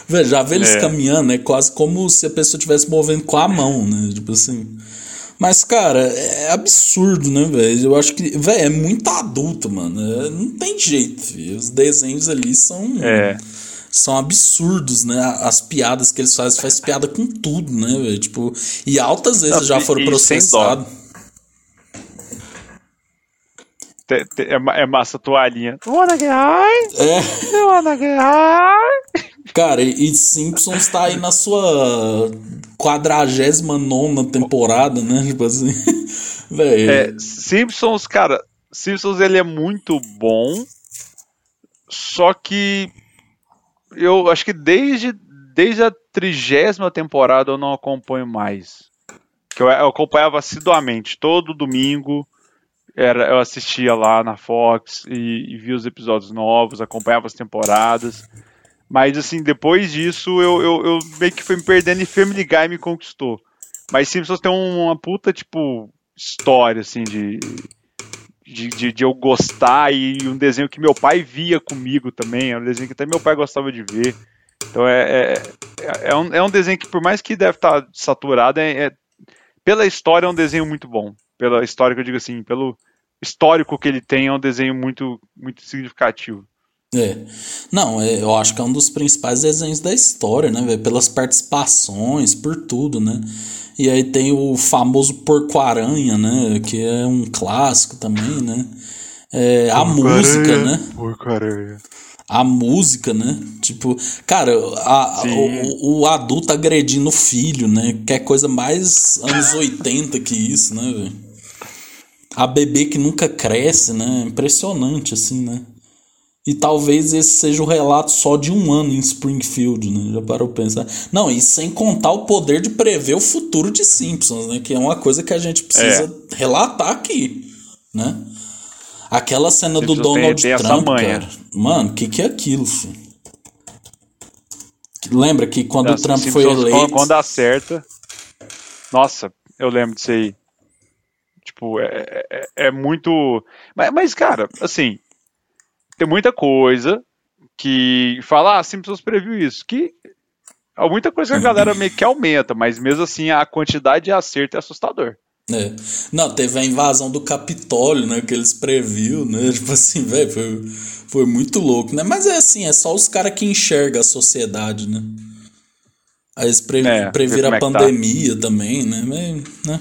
velho, já vê eles É. caminhando, é quase como se a pessoa estivesse movendo com a mão, né? Tipo assim. Mas, cara, é absurdo, né, velho? Eu acho que, velho, é muito adulto, mano. É, não tem jeito, filho. Os desenhos ali são É. são absurdos, né? As piadas que eles fazem, faz piada com tudo, né, velho? Tipo, e altas vezes Não, já foram processados. É, é massa a toalhinha. Wanna get high? É, Wanna get high? Cara, e Simpsons tá aí na sua quadragésima nona temporada, né? Tipo assim, velho. É, Simpsons, cara, Simpsons ele é muito bom, só que eu acho que desde, desde a trigésima temporada eu não acompanho mais. Que eu, eu acompanhava assiduamente, todo domingo era, eu assistia lá na Fox e, e via os episódios novos, acompanhava as temporadas. Mas assim, depois disso eu, eu, eu meio que fui me perdendo e Family Guy me conquistou. Mas Simpsons tem um, uma puta, tipo, história, assim, de, de, de, de eu gostar e um desenho que meu pai via comigo também. É um desenho que até meu pai gostava de ver. Então é, é, é, um, é um desenho que, por mais que deve estar saturado, é, é- pela história é um desenho muito bom. Pela história que eu digo assim, pelo histórico que ele tem, é um desenho muito, muito significativo. É. Não, é, eu acho que é um dos principais desenhos da história, né, velho? Pelas participações, por tudo, né? E aí tem o famoso Porco-Aranha, né? Que é um clássico também, né? É, a música, né? Porcaria. A música, né? Tipo, cara, a- o, o adulto agredindo o filho, né? Que é coisa mais anos 80 que isso, né, velho? A bebê que nunca cresce, né? Impressionante, assim, né? E talvez esse seja o relato só de um ano em Springfield, né? Já parou pensar? Não, e sem contar o poder de prever o futuro de Simpsons, né? Que é uma coisa que a gente precisa relatar aqui, né? Aquela cena do Simpsons tem- Donald tem essa Trump, cara. Mano, o que, que é aquilo, filho? Lembra que quando o Nossa, Trump Simpsons, foi eleito. Quando acerta. Nossa, eu lembro disso aí. Tipo, é, é, é muito. Mas, mas, cara, assim. Tem muita coisa que fala, ah, Simpsons previu isso. Que. Há muita coisa que a galera meio que aumenta, mas mesmo assim a quantidade de acerto é assustador. É. Não, teve a invasão do Capitólio, né? Que eles previu, né? Tipo assim, velho, foi, foi muito louco, né? Mas é assim, é só os caras que enxergam a sociedade, né? Aí eles pre É, previram a é tá. pandemia também, né? Mas, né?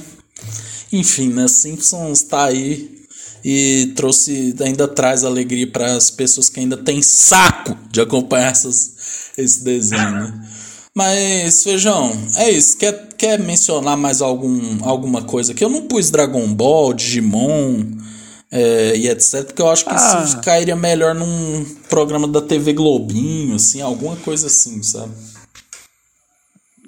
Enfim, né? Simpsons tá aí e trouxe, ainda traz alegria para as pessoas que ainda têm saco de acompanhar essas, esse desenho, né? Mas, Feijão, é isso. Quer, quer mencionar mais algum, alguma coisa aqui? Eu não pus Dragon Ball, Digimon é, e etc. Porque eu acho que Ah. isso cairia melhor num programa da TV Globinho, assim, alguma coisa assim, sabe?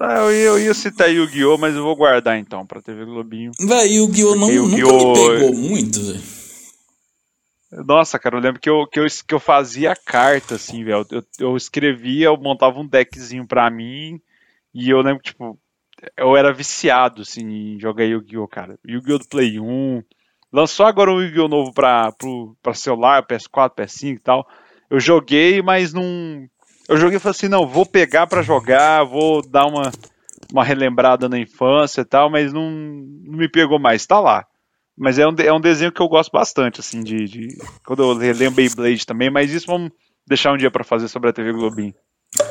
Ah, eu, ia- eu ia citar Yu-Gi-Oh!, mas eu vou guardar então pra TV Globinho. Véi, o Yu-Gi-Oh! nunca me pegou muito, velho. Nossa, cara, eu lembro que eu, que eu, que eu fazia carta, assim, velho. Eu, eu escrevia, eu montava um deckzinho pra mim. E eu lembro tipo, eu era viciado, assim, em jogar Yu-Gi-Oh, cara. Yu-Gi-Oh do Play 1. Lançou agora um Yu-Gi-Oh novo pra, pro, pra celular, PS4, PS5 e tal. Eu joguei, mas não. Eu joguei e falei assim, não, vou pegar pra jogar, vou dar uma, uma relembrada na infância e tal, mas não, não me pegou mais. Tá lá. Mas é um, é um desenho que eu gosto bastante, assim, de. de quando eu relembro Beyblade também, mas isso vamos deixar um dia pra fazer sobre a TV Globinho.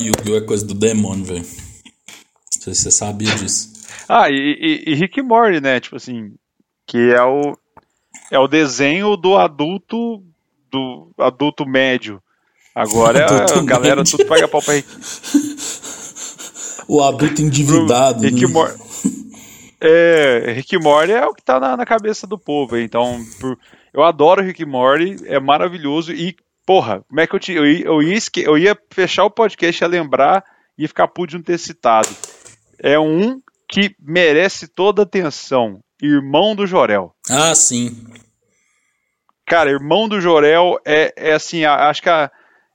Yu-Gi-Oh! é coisa do demônio, velho. Não sei se você sabia disso. Ah, e, e, e Rick Morty, né? Tipo assim, que é o é o desenho do adulto do adulto médio. Agora é a galera médio. tudo paga pau pra Rick, O adulto endividado. Rick né? Morty. É, Rick Morty é o que tá na, na cabeça do povo. Então, por- eu adoro Rick Morty, é maravilhoso e porra, como é que eu te eu ia, eu ia, eu ia fechar o podcast e lembrar e ficar puto de não ter citado. É um que merece toda a atenção. Irmão do Jorel. Ah, sim. Cara, Irmão do Jorel é, é assim, a- acho que a-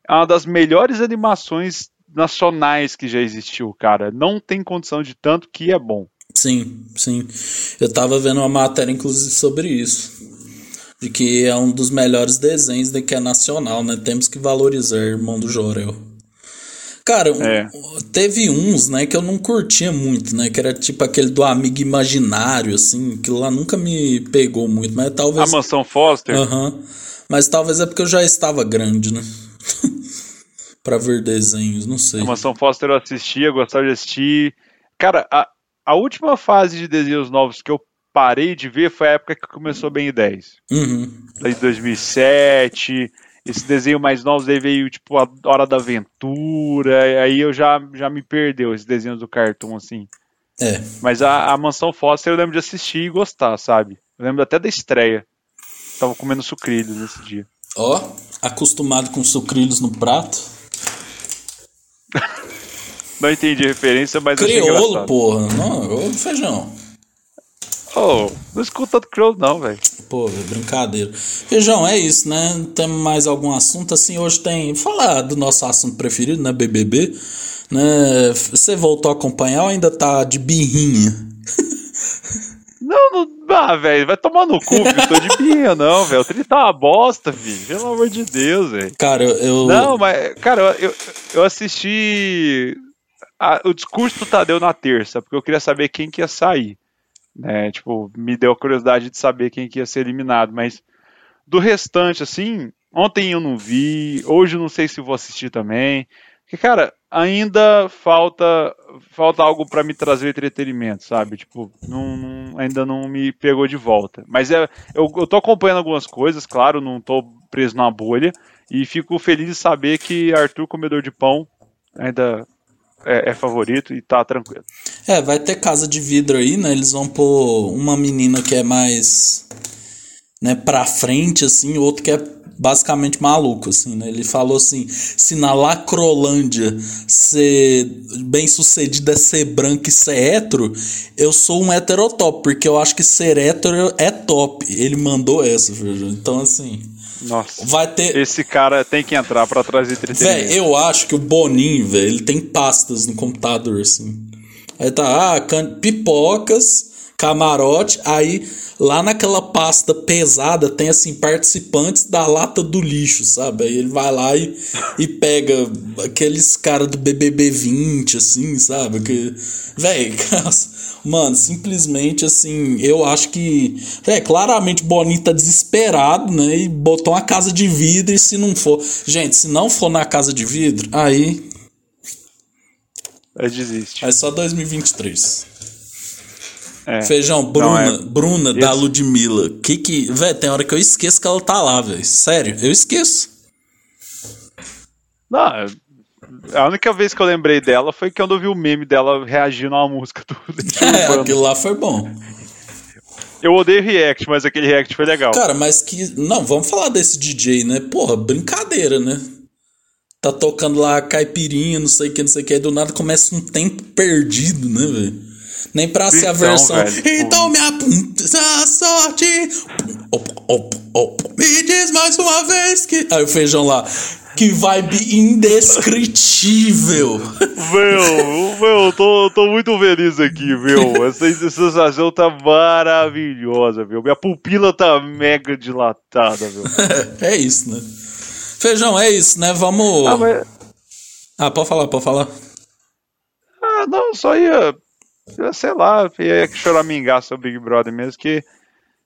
é uma das melhores animações nacionais que já existiu, cara. Não tem condição de tanto que é bom. Sim, sim. Eu tava vendo uma matéria, inclusive, sobre isso. De que é um dos melhores desenhos de que é nacional, né? Temos que valorizar Irmão do Jorel. Cara, É. teve uns, né, que eu não curtia muito, né? Que era tipo aquele do amigo imaginário, assim. Aquilo lá nunca me pegou muito, mas A talvez. Mansão Foster, Aham. Mas talvez é porque eu já estava grande, né? pra ver desenhos, não sei. a Mansão Foster eu assistia, gostava de assistir. Cara, a, a última fase de desenhos novos que eu parei de ver foi a época que começou bem 10. Uhum. Lá de 2007. Esse desenho mais novo daí veio tipo a Hora da Aventura. Aí eu já, já me perdeu esses desenhos do cartoon assim. É. Mas a, a Mansão Foster eu lembro de assistir e gostar, sabe? Eu lembro até da estreia. Tava comendo sucrilhos nesse dia. Ó, acostumado com sucrilhos no prato. Não entendi a referência, mas achei Crioulo, engraçado. porra. Não, feijão. Oh, não escuta do crioulo não, velho. Pô, brincadeira. Feijão, é isso, né? Tem mais algum assunto? Assim, hoje tem. Falar do nosso assunto preferido, né? BBB. Né? Você voltou a acompanhar ou ainda tá de birrinha? Não, não. Ah, velho, vai tomar no cu, filho. Tô de birra, não, velho. O tri tá uma bosta, filho. Pelo amor de Deus, velho. Cara, eu. eu- Não, mas, cara, eu, eu assisti a- o discurso do Tadeu na terça, porque eu queria saber quem que ia sair. Né? Tipo, me deu a curiosidade de saber quem que ia ser eliminado, mas do restante, assim, ontem eu não vi, hoje não sei se vou assistir também. Porque, cara, ainda falta falta algo pra me trazer entretenimento, sabe? Tipo, não, não- ainda não me pegou de volta. Mas é, eu, eu tô acompanhando algumas coisas, claro, não tô preso na bolha. E fico feliz de saber que Arthur Comedor de Pão ainda é, é favorito e tá tranquilo. É, vai ter casa de vidro aí, né? Eles vão pôr uma menina que é mais. Né, pra frente, assim, outro que é basicamente maluco, assim, né? Ele falou assim: se na Lacrolândia ser bem sucedido é ser branco e ser hétero, eu sou um heterotop, porque eu acho que ser hétero é top. Ele mandou essa, viu? Então, assim, Nossa. vai ter. Esse cara tem que entrar pra trazer Véi, entretenimento. eu acho que o Boninho, velho, ele tem pastas no computador, assim. Aí tá, ah, can- pipocas, camarote, aí lá naquela pasta pesada tem, assim, participantes da lata do lixo, sabe? Aí ele vai lá e, e pega aqueles caras do BBB 20, assim, sabe? Que, véi, mano, simplesmente, assim, eu acho que, é, claramente o Boninho tá desesperado, né? E botou uma casa de vidro e se não for... Gente, se não for na casa de vidro, aí... Aí desiste. É só 2023. É. Feijão, Bruna, Não, é- Bruna da. Ludmilla. Que que. Véi, tem hora que eu esqueço que ela tá lá, velho. Sério, eu esqueço. Não, a única vez que eu lembrei dela foi quando eu vi o meme dela reagindo a uma música do É, aquilo lá foi bom. Eu odeio react, mas aquele react foi legal. Cara, mas que. Não, vamos falar desse DJ, né? Porra, brincadeira, né? Tá tocando lá caipirinha, não sei o que, não sei o que. Aí do nada começa um tempo perdido, né, velho? Nem pra ser a Então, versão. velho, tipo- então me apunta a sorte. Op, op, op. Me diz mais uma vez que. Aí o feijão lá. Que vibe indescritível. Meu, meu, eu tô, tô muito feliz aqui, meu. Essa sensação tá maravilhosa, meu. Minha pupila tá mega dilatada, meu. é isso, né? Feijão, é isso, né? Vamos. Ah, mas, Ah, pode falar, pode falar. ah, não, só ia, sei lá, ia choramingar sobre Big Brother mesmo, que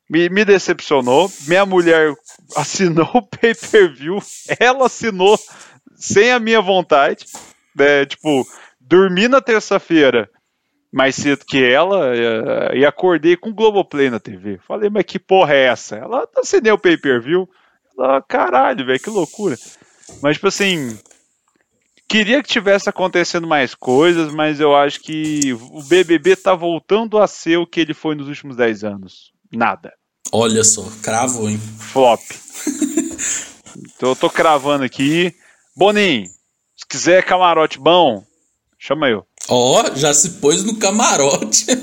me, me decepcionou. Minha mulher assinou o pay-per-view, ela assinou sem a minha vontade, né, tipo, dormi na terça-feira mais cedo que ela e acordei com o Globoplay na TV. Falei, mas que porra é essa? Ela assinei o pay-per-view. Ela, caralho, velho, que loucura. Mas, tipo assim, queria que tivesse acontecendo mais coisas, mas eu acho que o BBB tá voltando a ser o que ele foi nos últimos 10 anos. Nada. Olha só, cravo, hein? Flop. então eu tô cravando aqui. Boninho, se quiser camarote bom, chama eu. Ó, já se pôs no camarote.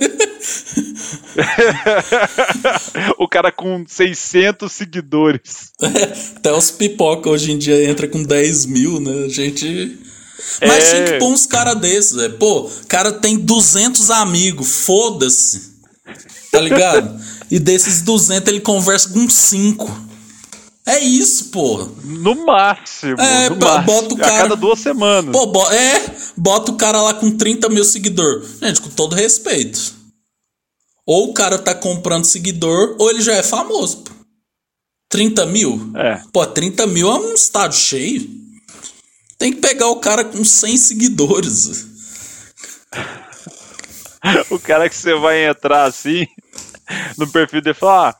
o cara com 600 seguidores. Até os pipoca hoje em dia entra com 10 mil, né? A gente. Mas É. tinha que pôr uns caras desses, velho. Pô, o cara tem 200 amigos, foda-se. Tá ligado? e desses 200 ele conversa com 5. É isso, porra. No máximo. É, no pô, máximo. bota o A cara- cada duas semanas. Pô, bo- é, bota o cara lá com 30 mil seguidores. Gente, com todo respeito. Ou o cara tá comprando seguidor, ou ele já é famoso, pô. 30 mil? É. Pô, 30 mil é um estádio cheio. Tem que pegar o cara com 100 seguidores. O cara que você vai entrar assim no perfil dele e falar.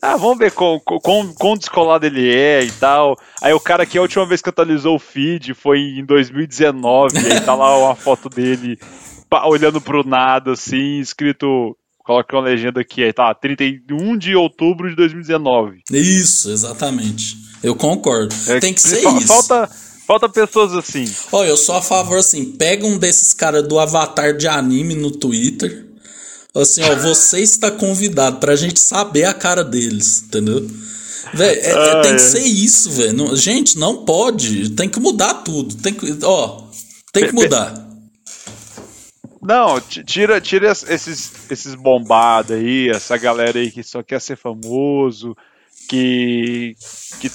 Ah, vamos ver quão, quão, quão descolado ele é e tal. Aí o cara que a última vez que atualizou o feed foi em 2019. aí tá lá uma foto dele olhando pro nada, assim, escrito. Coloca uma legenda aqui, aí tá, 31 de outubro de 2019. Isso, exatamente. Eu concordo. É, Tem que ser isso. Falta, falta pessoas assim. Ó, eu sou a favor, assim, pega um desses caras do avatar de anime no Twitter. Assim, ó, você está convidado pra gente saber a cara deles, entendeu? Véi, é- é- Ah, tem que é. ser isso, velho. Gente, não pode. Tem que mudar tudo. Tem que, ó, tem que mudar. Não, ti- tira, tira es- esses, esses bombados aí, essa galera aí que só quer ser famoso, que. que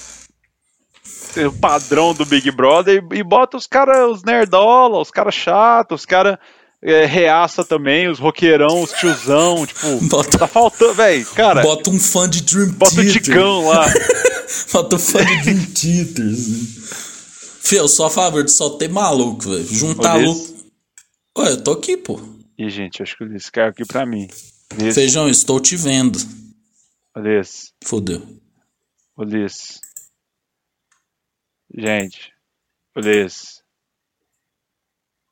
o padrão do Big Brother e, e bota os caras, os nerdola, os caras chatos, os caras é, reaça também, os roqueirão, os tiozão, tipo, Bota- tá faltando, velho, cara, bota, Bota um fã de Dream o Theater. Ticão lá. Bota um fã de Dream Theater. assim. Eu sou a favor de só ter maluco, velho. Juntar Olha louco. Ué, eu tô aqui, pô. Ih, gente, acho que esse caiu aqui pra mim. Ulisses, Feijão, estou te vendo. Ulisses, Fodeu. Ulisses. Gente, Ulisses.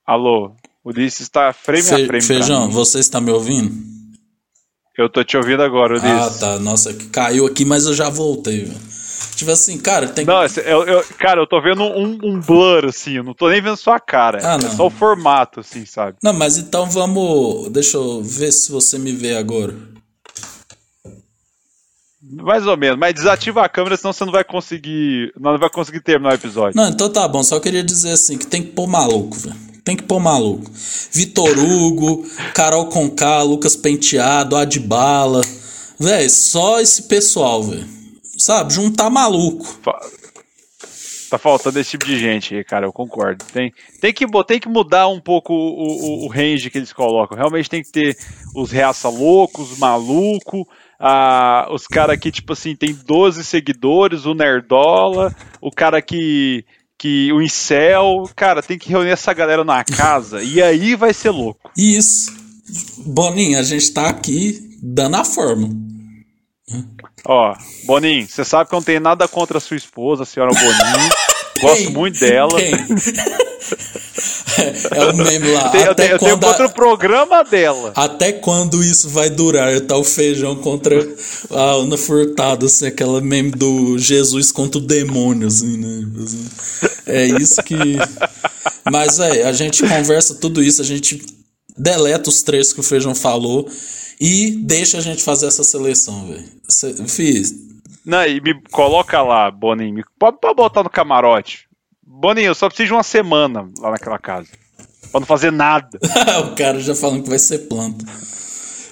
Alô, Ulisses está frame Fe- a frame. Feijão, você está me ouvindo? Eu tô te ouvindo agora, Ah, Ulisses. tá. Nossa, caiu aqui, mas eu já voltei, velho. Tipo assim, cara, tem. Não, eu, eu- cara, eu tô vendo um, um blur, assim, eu não tô nem vendo sua cara. Ah, é não. só o formato, assim, sabe? Não, mas então vamos. Deixa eu ver se você me vê agora. Mais ou menos, mas desativa a câmera, senão você não vai conseguir. Não vai conseguir terminar o episódio. Não, então tá bom. Só queria dizer assim que tem que pôr maluco, velho. Tem que pôr maluco. Vitor Hugo, Carol Conká, Lucas Penteado, Adbala. Véi, só esse pessoal, velho. Sabe? Juntar maluco. Fa- Tá faltando esse tipo de gente aí, cara, eu concordo. Tem, tem, que, tem que mudar um pouco o, o, o range que eles colocam. Realmente tem que ter os reaça loucos, os maluco, ah, os caras que, tipo assim, tem 12 seguidores, o Nerdola, o cara que. que o Incel. Cara, tem que reunir essa galera na casa e aí vai ser louco. Isso. Boninho, a gente tá aqui dando a forma. Ó, Boninho, você sabe que eu não tenho nada contra a sua esposa, a senhora Boninho. Gosto muito dela. É o meme lá. Eu tenho, eu Até tenho, eu tenho quando a- contra o programa dela. Até quando isso vai durar? Tá o feijão contra a Ana Furtado, assim, aquela meme do Jesus contra o demônio, assim, né? É isso que. Mas, é, a gente conversa tudo isso, a gente deleta os três que o Feijão falou e deixa a gente fazer essa seleção, velho. Fiz. Não, e me coloca lá, Boninho. Pode, pode botar no camarote. Boninho, eu só preciso de uma semana lá naquela casa. Pra não fazer nada. o cara já falando que vai ser planta.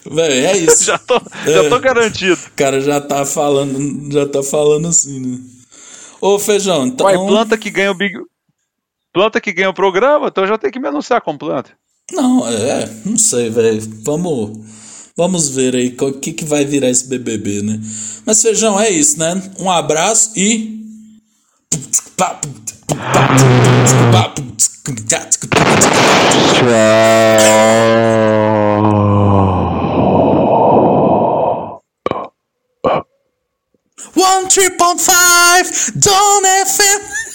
Véi, é isso. já, tô, já tô garantido. O cara já tá falando, já tá falando assim, né? Ô, Feijão, então... Uai, planta que ganha o Big... Planta que ganha o programa, então já tenho que me anunciar como planta. Não, é, não sei, velho. Vamos, vamos ver aí o que, que vai virar esse BBB, né? Mas, Feijão, é isso, né? Um abraço e... One trip on five, FM.